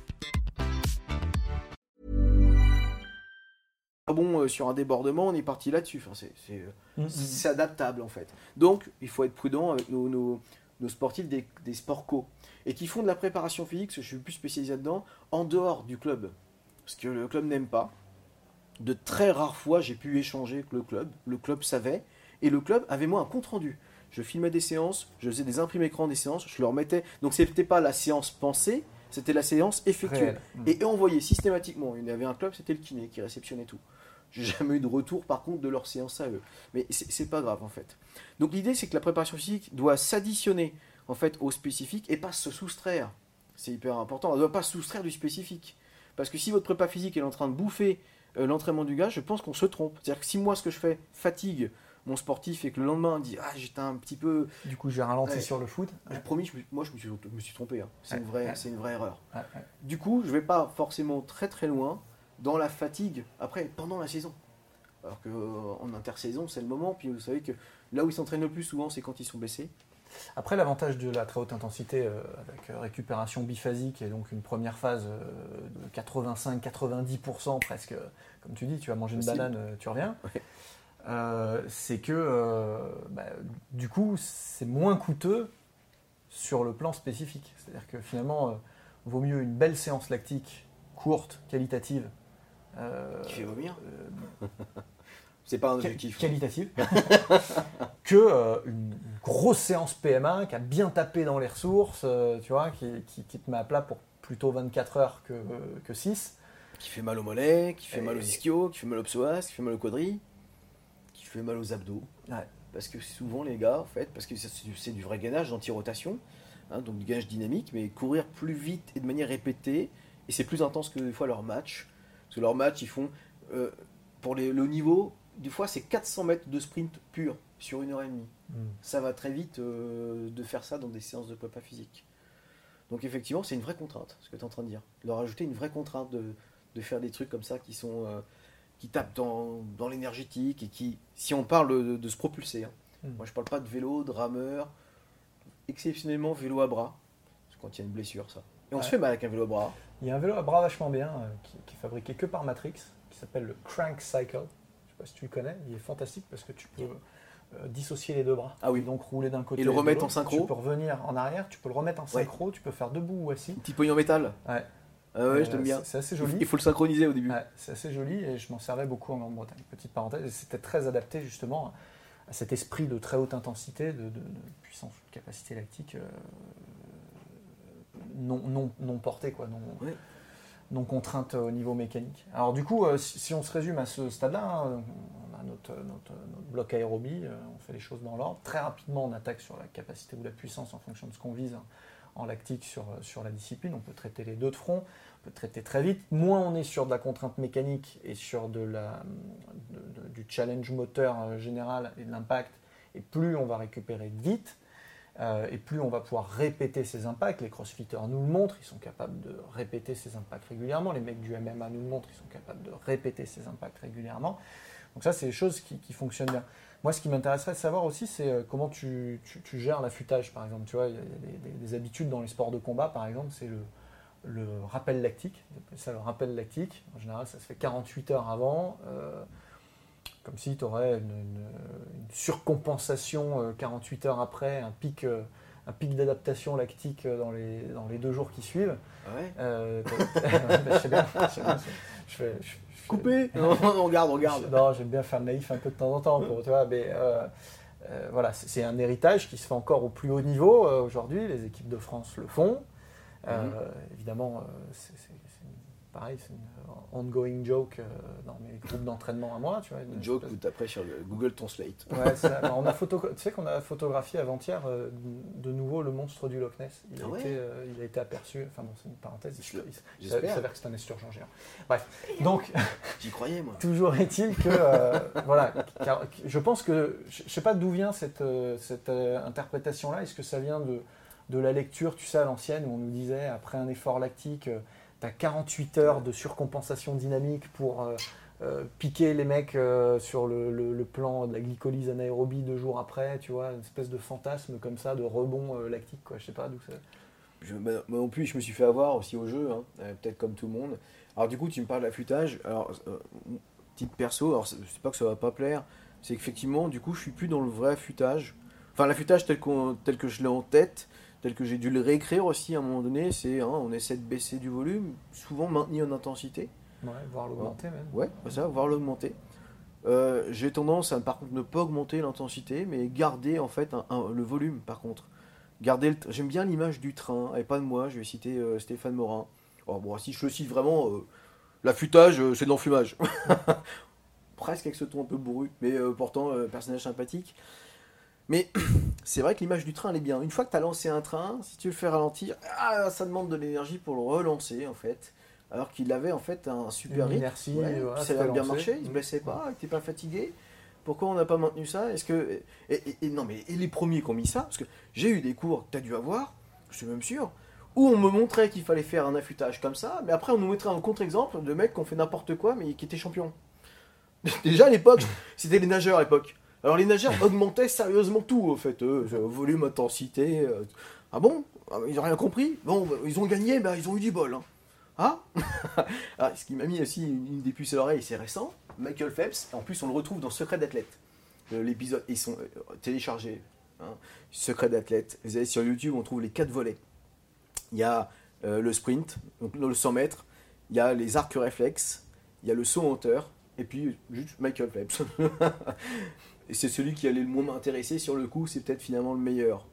[SPEAKER 2] bon euh, sur un débordement, on est parti là-dessus. Enfin, c'est- c'est
[SPEAKER 1] Mm,
[SPEAKER 2] adaptable en fait. Donc, il faut être prudent avec nos, nos- nos sportifs des, des sports co et qui font de la préparation physique, parce que je suis plus spécialisé là-dedans, en dehors du club. Parce que le club n'aime pas. De très rares fois, j'ai pu échanger avec le club. Le club savait et le club avait moi un compte rendu. Je filmais des séances, je faisais des imprimes écran des séances, je leur mettais. Donc, c'était pas la séance pensée, c'était la séance effectuée.
[SPEAKER 1] Réel.
[SPEAKER 2] Et envoyé systématiquement. Il y avait un club, c'était le kiné qui réceptionnait tout. J'ai jamais eu de retour par contre de leur séance à eux. Mais c'est pas grave en fait. Donc l'idée c'est que la préparation physique doit s'additionner en fait au spécifique et pas se soustraire. C'est hyper important. Elle ne doit pas se soustraire du spécifique. Parce que si votre prépa physique est en train de bouffer euh, l'entraînement du gars, je pense qu'on se trompe. C'est-à-dire que si moi ce que je fais fatigue mon sportif et que le lendemain il dit ah j'étais un petit peu
[SPEAKER 1] Du coup, j'ai ralenti
[SPEAKER 2] Ouais.
[SPEAKER 1] sur le foot.
[SPEAKER 2] j'ai promis je me- moi je me suis, je me suis trompé hein. c'est
[SPEAKER 1] Ouais,
[SPEAKER 2] une vraie
[SPEAKER 1] ouais.
[SPEAKER 2] c'est une vraie erreur
[SPEAKER 1] Ouais, ouais.
[SPEAKER 2] du coup, je vais pas forcément très très loin dans la fatigue après pendant la saison. Alors que euh, intersaison, c'est le moment. Puis vous savez que là où ils s'entraînent le plus souvent, c'est quand ils sont blessés.
[SPEAKER 1] Après, l'avantage de la très haute intensité euh, avec euh, récupération biphasique et donc une première phase euh, de 85-90% presque, comme tu dis, tu vas manger une banane, tu reviens.
[SPEAKER 2] Ouais.
[SPEAKER 1] Euh, c'est que bah, du coup, c'est moins coûteux sur le plan spécifique. C'est-à-dire que finalement, vaut mieux une belle séance lactique, courte, qualitative. Euh,
[SPEAKER 2] Qui fait vomir.
[SPEAKER 1] euh,
[SPEAKER 2] C'est pas un objectif.
[SPEAKER 1] qualitative (laughs) que euh, une grosse séance PMA qui a bien tapé dans les ressources, euh, tu vois, qui, qui- qui te met à plat pour plutôt 24 heures que, que 6.
[SPEAKER 2] Qui fait mal au mollet, qui fait
[SPEAKER 1] Et-
[SPEAKER 2] mal aux ischios, qui fait mal au psoas, qui fait mal au quadri, qui fait mal aux abdos.
[SPEAKER 1] Ouais.
[SPEAKER 2] Parce que souvent les gars, en fait, parce que c'est du- c'est du vrai gainage d'anti-rotation, hein, donc du gainage dynamique, mais courir plus vite et de manière répétée, et c'est plus intense que des fois leur match. Parce que leur match, ils font, euh, pour les- le niveau, des fois c'est 400 mètres de sprint pur sur une heure et demie. Ça va très vite euh, de faire ça dans des séances de prépa physique. Donc effectivement, c'est une vraie contrainte, ce que tu es en train de dire. Leur ajouter une vraie contrainte de, de faire des trucs comme ça qui sont euh, qui tapent dans, dans l'énergétique et qui, si on parle de, de se propulser, hein.
[SPEAKER 1] Mm.
[SPEAKER 2] moi je parle pas de vélo, de rameur, exceptionnellement vélo à bras, c'est quand il y a une blessure ça. Et on
[SPEAKER 1] Ouais.
[SPEAKER 2] se fait mal avec un vélo à bras.
[SPEAKER 1] Il y a un vélo à bras vachement bien euh, qui, qui est fabriqué que par Matrix, qui s'appelle le Crank Cycle. Je sais pas si tu le connais, il est fantastique parce que tu peux euh, dissocier les deux bras.
[SPEAKER 2] Ah oui.
[SPEAKER 1] Donc rouler d'un côté
[SPEAKER 2] Et le remettre en synchro.
[SPEAKER 1] Tu peux revenir en arrière, tu peux le remettre en
[SPEAKER 2] Ouais.
[SPEAKER 1] synchro, tu peux faire debout ou assis.
[SPEAKER 2] Petit pognon métal.
[SPEAKER 1] Ouais.
[SPEAKER 2] Ah ouais, je
[SPEAKER 1] Euh,
[SPEAKER 2] t'aime bien.
[SPEAKER 1] c'est- assez joli.
[SPEAKER 2] Il faut le synchroniser au début.
[SPEAKER 1] Ouais, c'est assez joli et je m'en servais beaucoup en Grande-Bretagne. Petite parenthèse, c'était très adapté justement à cet esprit de très haute intensité, de, de- de puissance, de capacité lactique euh, non, non, non portée, quoi, non, non contrainte au niveau mécanique. Alors du coup, euh, si, on se résume à ce stade-là, hein, on a notre notre, bloc aérobie, euh, on fait les choses dans l'ordre. Très rapidement, on attaque sur la capacité ou la puissance en fonction de ce qu'on vise en lactique sur, sur la discipline. On peut traiter les deux de front, on peut traiter très vite. Moins on est sur de la contrainte mécanique et sur de la, de- de- du challenge moteur euh, général et de l'impact, et plus on va récupérer vite. Euh, et plus on va pouvoir répéter ces impacts, les crossfitters nous le montrent, ils sont capables de répéter ces impacts régulièrement, les mecs du MMA nous le montrent, ils sont capables de répéter ces impacts régulièrement. Donc ça, c'est des choses qui, fonctionnent bien. Moi, ce qui m'intéresserait de savoir aussi, c'est euh, comment tu, tu- gères l'affûtage, par exemple. Tu vois, il y a des, des- des habitudes dans les sports de combat, par exemple, c'est le, le rappel lactique. Ça le rappel lactique. En général, ça se fait 48 heures avant. euh, comme si tu aurais une, une- une surcompensation euh, 48 heures après, un pic, euh, un pic d'adaptation lactique euh, dans les, dans les deux jours qui suivent.
[SPEAKER 2] Ah ouais?
[SPEAKER 1] Euh, (laughs) je sais bien, je sais bien. Je fais- je- je fais-
[SPEAKER 2] Coupé? (laughs) Non, on regarde, on regarde.
[SPEAKER 1] non, j'aime bien faire le naïf un peu de temps en temps, pour, tu vois, mais euh, euh, voilà, c'est un héritage qui se fait encore au plus haut niveau euh, aujourd'hui. Les équipes de France le font. Euh,
[SPEAKER 2] Mhm.
[SPEAKER 1] Évidemment, euh, c'est pareil, c'est une euh, ongoing joke euh, dans mes groupes d'entraînement à moi, tu vois. une
[SPEAKER 2] joke où après sur le Google Translate.
[SPEAKER 1] Ouais, ça- alors, on a photo... Tu sais qu'on a photographié avant-hier euh, de nouveau le monstre du Loch Ness. Il, a,
[SPEAKER 2] Ah ouais
[SPEAKER 1] été, euh, il a été aperçu. Enfin bon, c'est une parenthèse. Il, il- s'avère que c'est un esturgeon géant. Bref, donc (laughs)
[SPEAKER 2] J'y croyais moi.
[SPEAKER 1] toujours est-il que voilà, car- je pense que je ne sais pas d'où vient cette, cette interprétation-là. Est-ce que ça vient de, de la lecture, tu sais, à l'ancienne, où on nous disait après un effort lactique, tu as 48 heures de surcompensation dynamique pour euh, euh, piquer les mecs euh, sur le, le- plan de la glycolyse anaérobie deux jours après, tu vois, une espèce de fantasme comme ça, de rebond lactique, quoi. Je sais pas d'où ça.
[SPEAKER 2] Je, bah, moi non plus, je me suis fait avoir aussi au jeu, hein, peut-être comme tout le monde. Alors du coup, tu me parles d'affûtage. Alors, petite perso, alors c'est pas que ça va pas plaire, c'est qu'effectivement, du coup, je suis plus dans le vrai affûtage. Enfin, l'affûtage tel, qu'on- tel que je l'ai en tête, tel que j'ai dû le réécrire aussi à un moment donné, c'est hein, on essaie de baisser du volume, souvent maintenir en intensité.
[SPEAKER 1] Ouais, voire l'augmenter même.
[SPEAKER 2] Ouais, ça, voire l'augmenter. Euh, j'ai tendance à par contre ne pas augmenter l'intensité, mais garder en fait un- un- le volume par contre. Garder J'aime bien l'image du train, et pas de moi, je vais citer euh, Stéphane Morin. Oh, bon, si je le cite vraiment, euh, l'affûtage, euh, c'est de l'enfumage. (laughs) Presque avec ce ton un peu bourru, mais pourtant personnage sympathique. Mais (clears throat) c'est vrai que l'image du train, elle est bien. Une fois que tu as lancé un train, si tu le fais ralentir, ah, ça demande de l'énergie pour le relancer en fait. Alors qu'il avait en fait un super rythme. Ouais, ça avait bien marché, il se
[SPEAKER 1] Mm.
[SPEAKER 2] blessait pas, il était pas fatigué. Pourquoi on n'a pas maintenu ça? Est-ce que et, et- et non mais et les premiers qui ont mis ça Parce que j'ai eu des cours que tu as dû avoir, je suis même sûr, où on me montrait qu'il fallait faire un affûtage comme ça, mais après on nous mettrait un contre-exemple de mecs qui ont fait n'importe quoi mais qui étaient champions. (laughs) Déjà à l'époque, c'était les nageurs à l'époque. Alors les nageurs (laughs) augmentaient sérieusement tout au fait, volume, intensité. euh, Ah bon? Ah, Ils n'ont rien compris? Bon, bah, ils ont gagné, bah, ils ont eu du bol. hein. Ah? (laughs) Ah, Ce qui m'a mis aussi une, des puces à l'oreille, c'est récent. Michael Phelps, en plus on le retrouve dans Secret d'athlète. Euh, L'épisode, ils sont euh, téléchargés. hein. Secret d'athlète. Vous allez sur YouTube, on trouve les quatre volets. Il y a le sprint, donc le 100 mètres. Il y a les arcs réflexes. Il y a le saut en hauteur. Et puis juste Michael Phelps. (laughs) et c'est celui qui allait le moins m'intéresser sur le coup, c'est peut-être finalement le meilleur.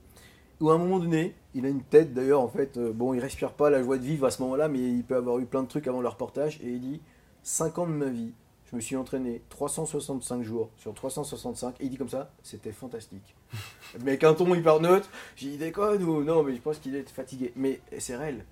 [SPEAKER 2] Ou à un moment donné, il a une tête d'ailleurs, en fait, euh, bon, il respire pas la joie de vivre à ce moment-là, mais il peut avoir eu plein de trucs avant le reportage, et il dit 5 ans de ma vie, je me suis entraîné 365 jours sur 365, et il dit comme ça, c'était fantastique. (laughs) mais avec un ton hyper neutre, j'ai dit déconne ou non, mais je pense qu'il est fatigué. Mais c'est réel,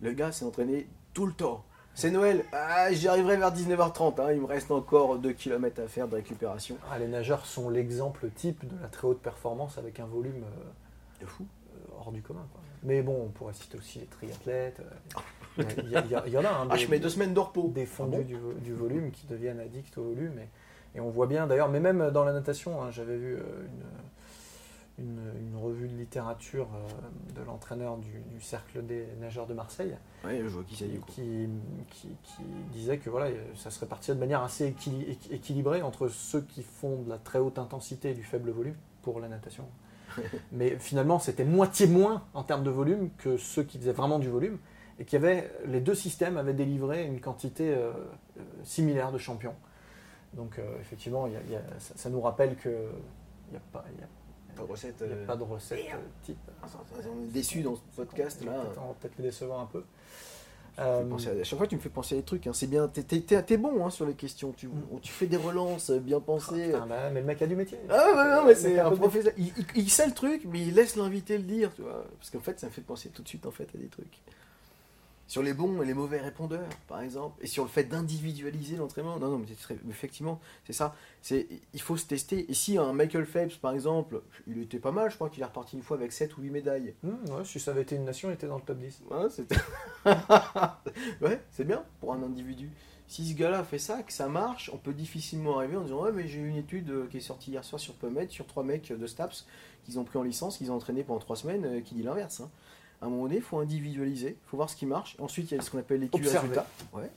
[SPEAKER 2] le gars s'est entraîné tout le temps. C'est Noël, ah, j'y arriverai vers 19h30, hein, il me reste encore 2 km à faire de récupération.
[SPEAKER 1] Ah, les nageurs sont l'exemple type de la très haute performance avec un volume euh,
[SPEAKER 2] De fou.
[SPEAKER 1] euh, hors du commun. quoi. Mais bon, on pourrait citer aussi les triathlètes. euh, (laughs) Il y, en a hein,
[SPEAKER 2] Ah,
[SPEAKER 1] des,
[SPEAKER 2] je mets deux semaines de repos.
[SPEAKER 1] des fondus
[SPEAKER 2] Ah bon
[SPEAKER 1] du, vo- du volume qui deviennent addicts au volume. Et, et on voit bien d'ailleurs, mais même dans la natation, hein, j'avais vu une, une- une revue de littérature de l'entraîneur du, du Cercle des nageurs de Marseille
[SPEAKER 2] Ouais, je vois qui
[SPEAKER 1] qui, qui, qui disait que voilà, ça se répartissait de manière assez équili- équi- équilibrée entre ceux qui font de la très haute intensité et du faible volume pour la natation. (laughs) Mais finalement, c'était moitié moins en termes de volume que ceux qui faisaient vraiment du volume et qui avaient, les deux systèmes avaient délivré une quantité euh, euh, similaire de champions. Donc euh, effectivement, il y a- il y a- ça, ça nous rappelle que il n'y a, a-
[SPEAKER 2] Pas de recette.
[SPEAKER 1] il y a
[SPEAKER 2] euh,
[SPEAKER 1] pas de recette euh, type.
[SPEAKER 2] On est déçus dans ce podcast là.
[SPEAKER 1] On va peut-être les décevoir un peu. Euh,
[SPEAKER 2] à, à chaque fois, tu me fais penser à des trucs. hein. C'est bien, t'es, t'es- t'es- t'es bon hein, sur les questions. Tu, tu fais des relances euh, bien pensées.
[SPEAKER 1] putain, bah, mais le mec a du métier.
[SPEAKER 2] Ah ouais, non, mais c'est
[SPEAKER 1] Mais
[SPEAKER 2] un
[SPEAKER 1] un peu
[SPEAKER 2] professeur. Il, il- il sait le truc, mais il laisse l'invité le dire, tu vois. Parce qu'en fait, ça me fait penser tout de suite en fait à des trucs. Sur les bons et les mauvais répondeurs, par exemple, et sur le fait d'individualiser l'entraînement. Non, non, mais très- effectivement, c'est ça. C'est, il faut se tester. Et si un Michael Phelps, par exemple, il était pas mal, je crois qu'il est reparti une fois avec 7 ou 8 médailles.
[SPEAKER 1] Hum, ouais, si ça avait été une nation, il était dans le top 10.
[SPEAKER 2] Ouais, c'est... (laughs) ouais, c'est bien pour un individu. Si ce gars-là fait ça, que ça marche, on peut difficilement arriver en disant Ouais, mais j'ai une étude euh, qui est sortie hier soir sur PubMed sur trois mecs de STAPS qu'ils ont pris en licence, qu'ils ont entraîné pendant trois semaines, euh, qui dit l'inverse. hein. À un moment donné, il faut individualiser, il faut voir ce qui marche. Ensuite, il y a ce qu'on appelle l'étude
[SPEAKER 1] Observer.
[SPEAKER 2] résultat. Ouais.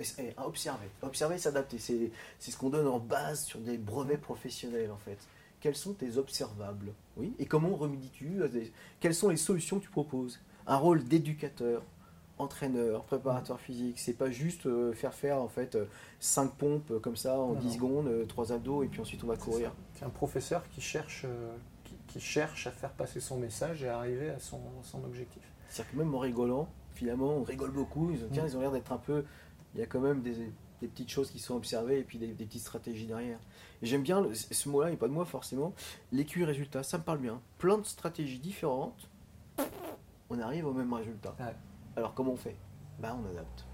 [SPEAKER 2] Et ah, observer. Observer et s'adapter. C'est, c'est ce qu'on donne en base sur des brevets professionnels, en fait. Quels sont tes observables? Oui. Et comment remédies-tu à Quelles sont les solutions que tu proposes? Un rôle d'éducateur, entraîneur, préparateur physique. C'est pas juste euh, faire faire en fait 5 pompes euh, comme ça en
[SPEAKER 1] Non,
[SPEAKER 2] 10
[SPEAKER 1] non.
[SPEAKER 2] secondes, 3 abdos et puis ensuite on va courir.
[SPEAKER 1] C'est un professeur qui cherche, euh, qui, cherche à faire passer son message et à arriver à son, son objectif.
[SPEAKER 2] C'est-à-dire que même en rigolant, finalement, on rigole beaucoup. Ils ont, tiens,
[SPEAKER 1] Mm.
[SPEAKER 2] ils ont l'air d'être un peu. Il y a quand même des, des petites choses qui sont observées et puis des, des petites stratégies derrière. Et j'aime bien le- ce mot-là, et pas de moi forcément. L'écu résultat, ça me parle bien. Plein de stratégies différentes, on arrive au même résultat.
[SPEAKER 1] Ouais.
[SPEAKER 2] Alors comment on fait? Bah on adapte.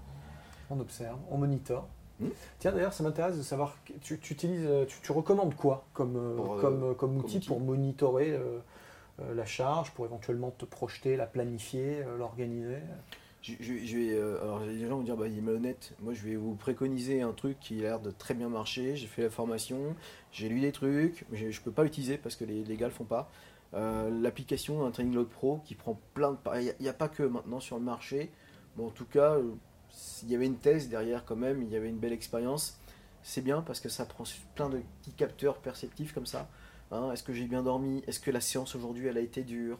[SPEAKER 1] On observe, on monitore.
[SPEAKER 2] Hmm.
[SPEAKER 1] Tiens, d'ailleurs, ça m'intéresse de savoir, tu, tu utilises, euh, tu, tu recommandes quoi comme, euh,
[SPEAKER 2] Pour, euh,
[SPEAKER 1] comme, euh, comme
[SPEAKER 2] comme
[SPEAKER 1] outil
[SPEAKER 2] outil.
[SPEAKER 1] pour monitorer euh, la charge, pour éventuellement te projeter, la planifier, euh, l'organiser?
[SPEAKER 2] Je, je- je vais, alors les gens vont dire, bah, il est malhonnête. Moi, je vais vous préconiser un truc qui a l'air de très bien marcher. J'ai fait la formation, j'ai lu des trucs, mais je ne peux pas l'utiliser parce que les, les gars le font pas. L'application un Training Load Pro qui prend plein de. Il n'y a, pas que maintenant sur le marché. Mais en tout cas, il y avait une thèse derrière quand même, il y avait une belle expérience. C'est bien parce que ça prend plein de petits capteurs perceptifs comme ça. Hein, Est-ce que j'ai bien dormi? Est-ce que la séance aujourd'hui elle a été dure?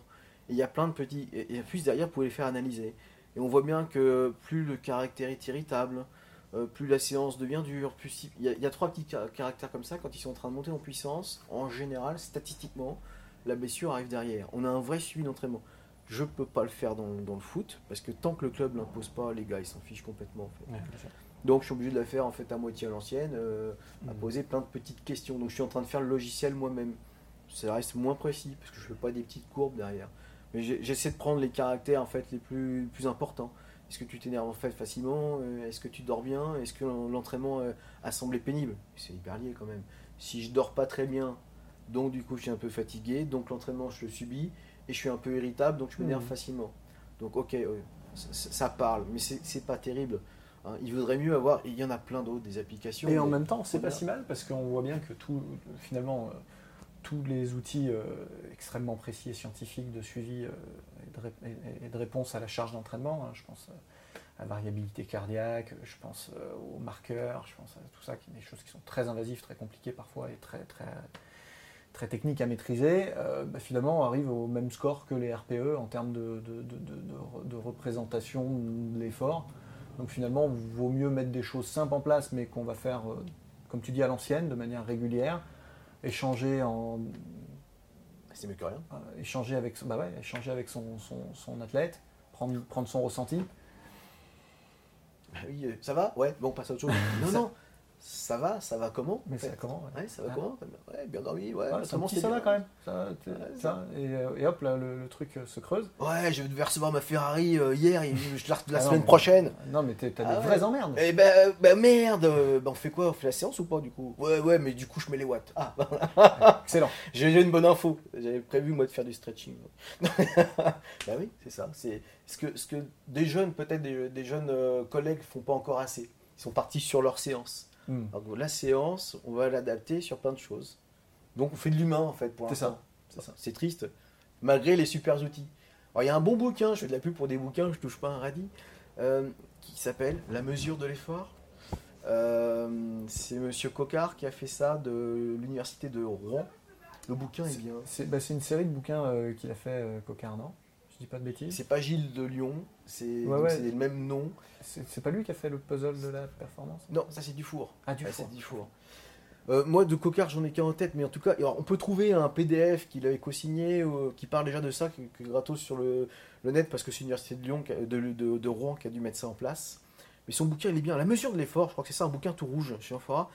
[SPEAKER 2] Et il y a plein de petits. Et, et puis derrière, vous pouvez les faire analyser. Et on voit bien que plus le caractère est irritable, euh, plus la séance devient dure, plus il y, a- trois petits ca- caractères comme ça, quand ils sont en train de monter en puissance, en général, statistiquement, la blessure arrive derrière. On a un vrai suivi d'entraînement. Je peux pas le faire dans, dans le foot, parce que tant que le club l'impose pas, les gars, ils s'en fichent complètement. En fait. Donc je suis obligé de la faire en fait à moitié à l'ancienne, euh, à
[SPEAKER 1] Mhm.
[SPEAKER 2] poser plein de petites questions. Donc je suis en train de faire le logiciel moi-même. Ça reste moins précis, parce que je fais pas des petites courbes derrière. Mais j'essaie de prendre les caractères en fait les plus, les plus importants. Est-ce que tu t'énerves en fait facilement Euh, Est-ce que tu dors bien Est-ce que l'entraînement euh, a semblé pénible? C'est hyper lié quand même. Si je dors pas très bien, donc du coup je suis un peu fatigué, donc l'entraînement je le subis, et je suis un peu irritable, donc je m'énerve
[SPEAKER 1] Mhm.
[SPEAKER 2] facilement. Donc ok, euh, ça, parle, mais c'est pas terrible. hein. Il vaudrait mieux avoir, il y en a plein d'autres, des applications.
[SPEAKER 1] Et en même temps, c'est pas si mal parce qu'on voit bien que tout, finalement, euh, tous les outils euh, extrêmement précis et scientifiques de suivi euh, et, de ré- et- et de réponse à la charge d'entraînement, hein, je pense à la variabilité cardiaque, je pense aux marqueurs, je pense à tout ça, qui des choses qui sont très invasives, très compliquées parfois et très, très, très techniques à maîtriser, euh, bah, finalement on arrive au même score que les RPE en termes de, de- de- de- de re- de représentation de l'effort. Donc finalement, il vaut mieux mettre des choses simples en place, mais qu'on va faire, euh, comme tu dis, à l'ancienne, de manière régulière, échanger, en,
[SPEAKER 2] C'est mieux que rien.
[SPEAKER 1] euh, échanger, avec, bah ouais, échanger avec son, son- son athlète, prendre, prendre son ressenti.
[SPEAKER 2] Bah oui, euh, ça va? Ouais, bon, on passe à autre chose. (laughs) non, non, ça va, ça va comment
[SPEAKER 1] Mais
[SPEAKER 2] fait
[SPEAKER 1] ça comment ouais.
[SPEAKER 2] Ouais, ça va
[SPEAKER 1] Ah.
[SPEAKER 2] comment Ouais, bien dormi, ouais.
[SPEAKER 1] C'est ça va
[SPEAKER 2] bien.
[SPEAKER 1] quand même. Ça,
[SPEAKER 2] Ouais,
[SPEAKER 1] ça, et, euh, et hop, là, le, le truc euh, se creuse.
[SPEAKER 2] Ouais, je devais recevoir ma Ferrari euh, hier, et je la la
[SPEAKER 1] Ah non,
[SPEAKER 2] semaine
[SPEAKER 1] mais-
[SPEAKER 2] prochaine.
[SPEAKER 1] Non, mais t'es- t'as
[SPEAKER 2] Ah
[SPEAKER 1] des
[SPEAKER 2] ouais.
[SPEAKER 1] vraies emmerdes.
[SPEAKER 2] Eh ben, bah merde euh, bah, on fait quoi On fait la séance ou pas du coup? Ouais, ouais, mais du coup, je mets les watts. Ah, bah,
[SPEAKER 1] Excellent. (laughs)
[SPEAKER 2] j'ai une bonne info. J'avais prévu, moi, de faire du stretching. (laughs) bah oui, c'est ça. C'est ce que, ce que des jeunes, peut-être des, des jeunes euh, collègues, font pas encore assez. Ils sont partis sur leur séance.
[SPEAKER 1] Hmm.
[SPEAKER 2] Alors, la séance, on va l'adapter sur plein de choses. Donc, on fait de l'humain, en fait, pour
[SPEAKER 1] C'est ça. C'est ça.
[SPEAKER 2] C'est triste, malgré les super outils. Alors, il y a un bon bouquin, je fais de la pub pour des bouquins, je touche pas un radis, euh, qui s'appelle La mesure de l'effort. Euh, c'est Monsieur Cocard qui a fait ça de l'université de Rouen. Le bouquin est bien.
[SPEAKER 1] C'est bah, c'est une série de bouquins euh, qu'il a fait Cocard, non? Je dis pas de bêtises.
[SPEAKER 2] C'est pas Gilles de Lyon, c'est
[SPEAKER 1] ouais.
[SPEAKER 2] le même nom.
[SPEAKER 1] C'est pas lui qui a fait le puzzle de la performance
[SPEAKER 2] Non, ça c'est du four.
[SPEAKER 1] Ah, du
[SPEAKER 2] Ouais,
[SPEAKER 1] four.
[SPEAKER 2] c'est du four. Euh, moi, de Cocard, j'en ai qu'un en tête, mais en tout cas, on peut trouver un PDF qu'il avait co-signé, euh, qui parle déjà de ça, qui, qui est gratos sur le, le net, parce que c'est l'université de Lyon, de, de- de Rouen, qui a dû mettre ça en place. Mais son bouquin, il est bien. La mesure de l'effort, je crois que c'est ça, un bouquin tout rouge chez Amphora.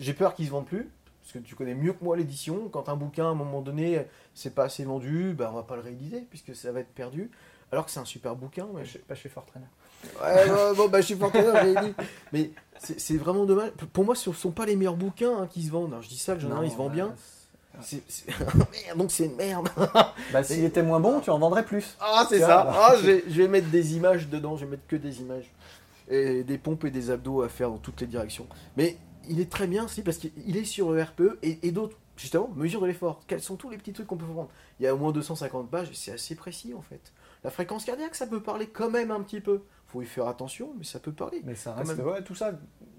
[SPEAKER 2] J'ai peur qu'il se vende plus, parce que tu connais mieux que moi l'édition. Quand un bouquin, à un moment donné, c'est pas assez vendu, ben, on va pas le rééditer, puisque ça va être perdu. Alors que c'est un super bouquin. mais
[SPEAKER 1] Pas chez, pas chez.
[SPEAKER 2] Ouais, bon, bon, bah, je suis pas entraîneur, j'ai dit. Mais c'est c'est vraiment dommage. Pour moi, ce ne sont pas les meilleurs bouquins hein, qui se vendent. Alors, je dis ça, j'en ai un, il se vend bien. (laughs) Merde, donc c'est une merde. (laughs)
[SPEAKER 1] Bah, s'il était moins bon, tu en vendrais plus.
[SPEAKER 2] Ah, c'est ça. Ah, (laughs) je, vais, je vais mettre des images dedans, je vais mettre que des images. Et des pompes et des abdos à faire dans toutes les directions. Mais il est très bien, si, parce qu'il est sur le RPE et, et d'autres, justement, mesure de l'effort. Quels sont tous les petits trucs qu'on peut prendre Il y a au moins 250 pages c'est assez précis en fait. La fréquence cardiaque, ça peut parler quand même un petit peu. faut y faire attention, mais ça peut parler.
[SPEAKER 1] Mais ça reste, ouais, tout ça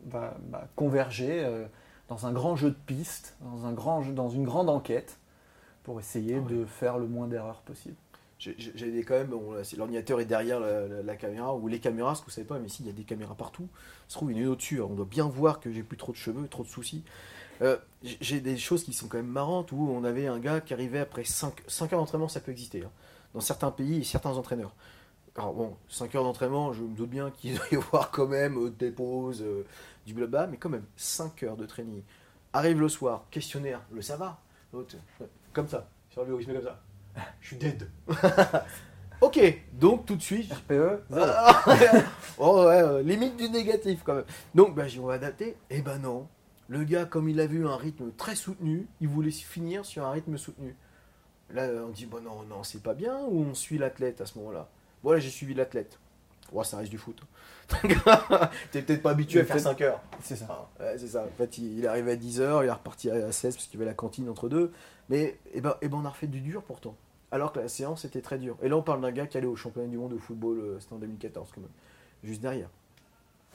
[SPEAKER 1] va, va converger euh, dans un grand jeu de pistes, dans, un grand jeu- dans une grande enquête, pour essayer
[SPEAKER 2] Ah
[SPEAKER 1] de faire le moins d'erreurs possible.
[SPEAKER 2] J'ai- quand même, bon, l'ordinateur est derrière la, la- la caméra, ou les caméras, ce que vous savez pas, mais ici il y a des caméras partout. Ça se trouve, il y en a une au-dessus, alors on doit bien voir que j'ai plus trop de cheveux, trop de soucis. Euh, j'ai- des choses qui sont quand même marrantes, où on avait un gars qui arrivait après 5, heures d'entraînement, ça peut exister, hein, dans certains pays et certains entraîneurs. Alors bon, 5 heures d'entraînement, je me doute bien qu'il (laughs) doit y avoir quand même euh, des pauses, euh, du blabla, mais quand même, 5 heures de training. Arrive le soir, questionnaire, le ça va? L'autre, euh, Comme ça, sur le bureau, il se met comme ça. (laughs) Je suis dead. (laughs) ok, donc tout de suite,
[SPEAKER 1] RPE,
[SPEAKER 2] oh ouais, euh, limite du négatif quand même. Donc bah, on va adapter. Et ben non. Le gars, comme il a vu un rythme très soutenu, il voulait finir sur un rythme soutenu. Là, on dit, bon non, non, c'est pas bien, ou on suit l'athlète à ce moment-là? Voilà, j'ai suivi l'athlète. Ouais, ça reste du foot. (laughs) T'es peut-être pas habitué à faire
[SPEAKER 1] peut-être-
[SPEAKER 2] 5 heures.
[SPEAKER 1] c'est ça.
[SPEAKER 2] Ah, ouais, c'est ça. En fait, il, est arrivé à 10h, il est reparti à 16 parce qu'il y avait la cantine entre deux. Mais eh ben, eh ben, on a refait du dur pourtant. Alors que la séance était très dure. Et là, on parle d'un gars qui allait au championnat du monde de football, euh, c'était en 2014 quand même. Juste derrière.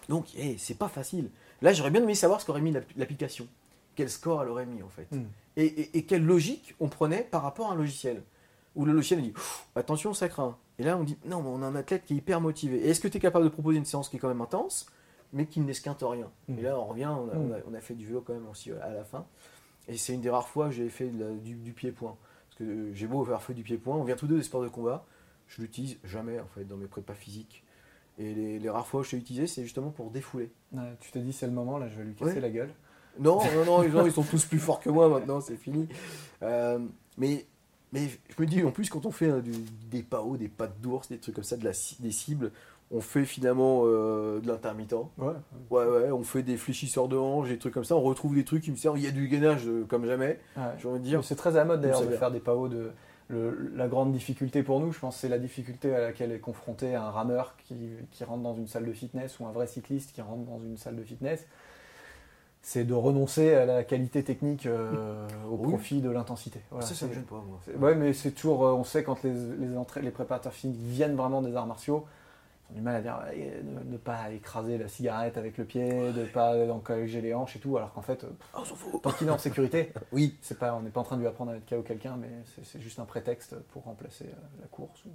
[SPEAKER 2] Donc, eh, c'est pas facile. Là, j'aurais bien aimé savoir ce qu'aurait mis l'app- l'application. Quel score elle aurait mis en fait.
[SPEAKER 1] Hmm.
[SPEAKER 2] Et, et- et quelle logique on prenait par rapport à un logiciel. Où le logiciel dit attention, ça craint. Et là, on dit non, mais on a un athlète qui est hyper motivé. Et est-ce que tu es capable de proposer une séance qui est quand même intense, mais qui n'esquinte rien?
[SPEAKER 1] Mm.
[SPEAKER 2] Et là, on revient, on a,
[SPEAKER 1] Mm.
[SPEAKER 2] on a- on a fait du vélo quand même aussi à la fin. Et c'est une des rares fois que j'ai fait de la- du, du pied-point. Parce que euh, j'ai beau faire fait du pied-point, on vient tous deux des sports de combat. Je l'utilise jamais en fait dans mes prépas physiques. Et les, les rares fois où je l'ai utilisé, c'est justement pour défouler.
[SPEAKER 1] Tu t'es dit, c'est le moment, là, je vais lui casser
[SPEAKER 2] Ouais.
[SPEAKER 1] la gueule.
[SPEAKER 2] Non, non, non, (laughs) les gens ils sont tous plus forts que moi maintenant, c'est fini. Euh, mais, mais je me dis en plus quand on fait hein, du- des PAO, des pattes d'ours, des trucs comme ça, de la, des cibles, on fait finalement euh, de l'intermittent.
[SPEAKER 1] Ouais.
[SPEAKER 2] Ouais, ouais, on fait des fléchisseurs de hanches, des trucs comme ça, on retrouve des trucs qui me servent. Il y a du gainage euh, comme jamais,
[SPEAKER 1] ouais.
[SPEAKER 2] j'ai envie de dire.
[SPEAKER 1] C'est très à la mode d'ailleurs de faire des PAO de. Le- la grande difficulté pour nous, je pense, c'est la difficulté à laquelle est confronté un rameur qui, qui rentre dans une salle de fitness ou un vrai cycliste qui rentre dans une salle de fitness. C'est de renoncer à la qualité technique euh, au
[SPEAKER 2] Oui.
[SPEAKER 1] profit de l'intensité. Voilà,
[SPEAKER 2] ça, ça me gêne pas, moi.
[SPEAKER 1] Ouais, mais c'est toujours, euh, on sait quand les, les, préparateurs physiques viennent vraiment des arts martiaux, ont du mal à dire euh, de ne pas écraser la cigarette avec le pied, de ne pas encourager les hanches et tout, alors qu'en fait, euh,
[SPEAKER 2] s'en fout.
[SPEAKER 1] tant qu'il est en sécurité, (laughs)
[SPEAKER 2] Oui,
[SPEAKER 1] c'est pas, on n'est pas en train de lui apprendre à mettre KO quelqu'un, mais c'est- juste un prétexte pour remplacer euh, la course. ou-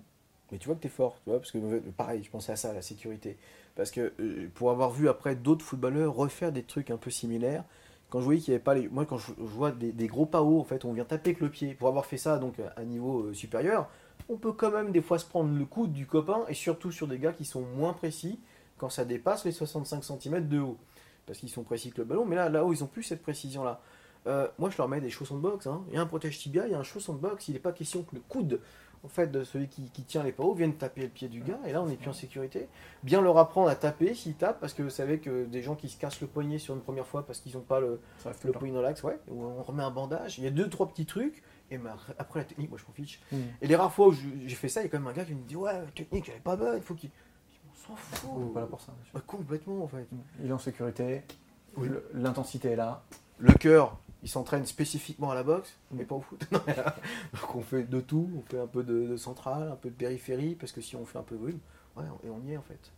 [SPEAKER 2] Mais tu vois que tu es fort, tu vois, parce que euh, pareil, je pensais à ça, à la sécurité. Parce que euh, pour avoir vu après d'autres footballeurs refaire des trucs un peu similaires, quand je voyais qu'il n'y avait pas les. Moi, quand je, je vois des, des gros PAO, en fait, on vient taper avec le pied, pour avoir fait ça donc à un niveau euh, supérieur, on peut quand même des fois se prendre le coude du copain, et surtout sur des gars qui sont moins précis quand ça dépasse les 65 cm de haut. Parce qu'ils sont précis que le ballon, mais là, là-haut, ils ont plus cette précision-là. Euh, moi, je leur mets des chaussons de boxe. hein. Il y a un protège tibia, il y a un chausson de boxe. Il n'est pas question que le coude en fait, de celui qui, qui tient les PAO vienne taper le pied du gars. Et là, on n'est plus en sécurité. Bien leur apprendre à taper s'ils tapent, parce que vous savez que des gens qui se cassent le poignet sur une première fois parce qu'ils n'ont pas le, le poignet dans l'axe, ouais, ou on remet un bandage. Il y a deux, trois petits trucs. Et après la technique, moi, je m'en fiche.
[SPEAKER 1] Mm.
[SPEAKER 2] Et les rares fois où j'ai fait ça, il y a quand même un gars qui me dit Ouais, la technique, elle est pas bonne, il faut qu'il. On s'en fout.
[SPEAKER 1] On pas là pour ça.
[SPEAKER 2] Ouais, complètement, en fait.
[SPEAKER 1] Il est en sécurité,
[SPEAKER 2] Oui.
[SPEAKER 1] l'intensité est là.
[SPEAKER 2] Le cœur, il s'entraîne spécifiquement à la boxe,
[SPEAKER 1] Mm.
[SPEAKER 2] mais pas au foot. (laughs) Non, mais là, Donc on fait de tout, on fait un peu de, de centrale, un peu de périphérie, parce que si on fait un peu de volume, ouais, et on y est en fait.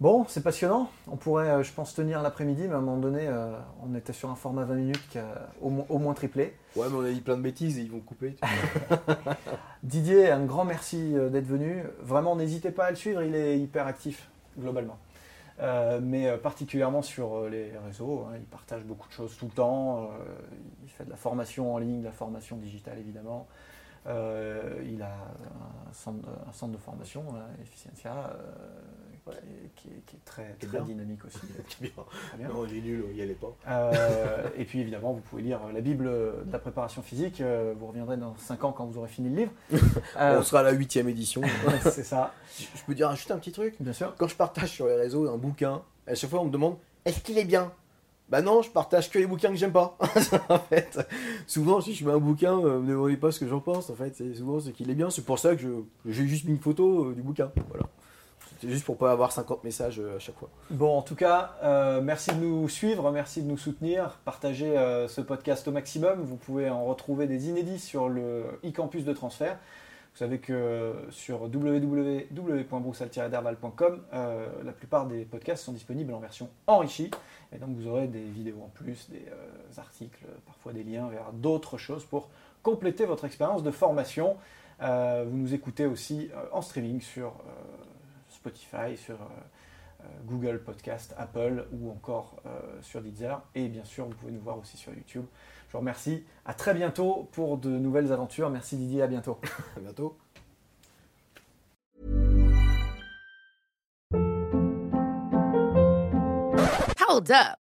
[SPEAKER 1] Bon, c'est passionnant. On pourrait, euh, je pense, tenir l'après-midi, mais à un moment donné, euh, on était sur un format 20 minutes qui a au, mo- au moins triplé.
[SPEAKER 2] Ouais, mais on a dit plein de bêtises et ils vont couper. (laughs)
[SPEAKER 1] Didier, un grand merci euh, d'être venu. Vraiment, n'hésitez pas à le suivre, il est hyper actif, globalement. euh, mais particulièrement sur les réseaux. Hein. il partage beaucoup de choses tout le temps. il fait de la formation en ligne, de la formation digitale évidemment. il a un centre, de formation, Efficiencia, qui, est, très, très dynamique aussi. (laughs)
[SPEAKER 2] bien. Non, j'ai nul, il n'y allait pas.
[SPEAKER 1] Euh, et puis évidemment, vous pouvez lire la Bible de la préparation physique. Euh, vous reviendrez dans 5 ans quand vous aurez fini le livre. (laughs)
[SPEAKER 2] On sera à la huitième édition. (laughs)
[SPEAKER 1] c'est ça.
[SPEAKER 2] Je peux dire juste un petit truc
[SPEAKER 1] Bien sûr.
[SPEAKER 2] Quand je partage sur les réseaux un bouquin, à chaque fois on me demande est-ce qu'il est bien? Bah non, je partage que les bouquins que j'aime pas. en fait, souvent si je mets un bouquin, euh, ne me demandez pas ce que j'en pense. En fait, souvent c'est qu'il est bien. C'est pour ça que j'ai juste mis une photo du bouquin. Voilà. C'est juste pour pas avoir 50 messages euh, à chaque fois.
[SPEAKER 1] Bon, en tout cas, euh, merci de nous suivre, merci de nous soutenir, partagez euh, ce podcast au maximum. Vous pouvez en retrouver des inédits sur le e-campus de transfert. Vous savez que sur www.broussal-derval.com, la plupart des podcasts sont disponibles en version enrichie. Et donc vous aurez des vidéos en plus, des articles, parfois des liens vers d'autres choses pour compléter votre expérience de formation. vous nous écoutez aussi en streaming sur Spotify, sur euh, euh, Google Podcast, Apple ou encore euh, sur Deezer. Et bien sûr, vous pouvez nous voir aussi sur YouTube. Je vous remercie. À très bientôt pour de nouvelles aventures. Merci Didier, à bientôt. (laughs)
[SPEAKER 2] à bientôt.
[SPEAKER 3] Hold up.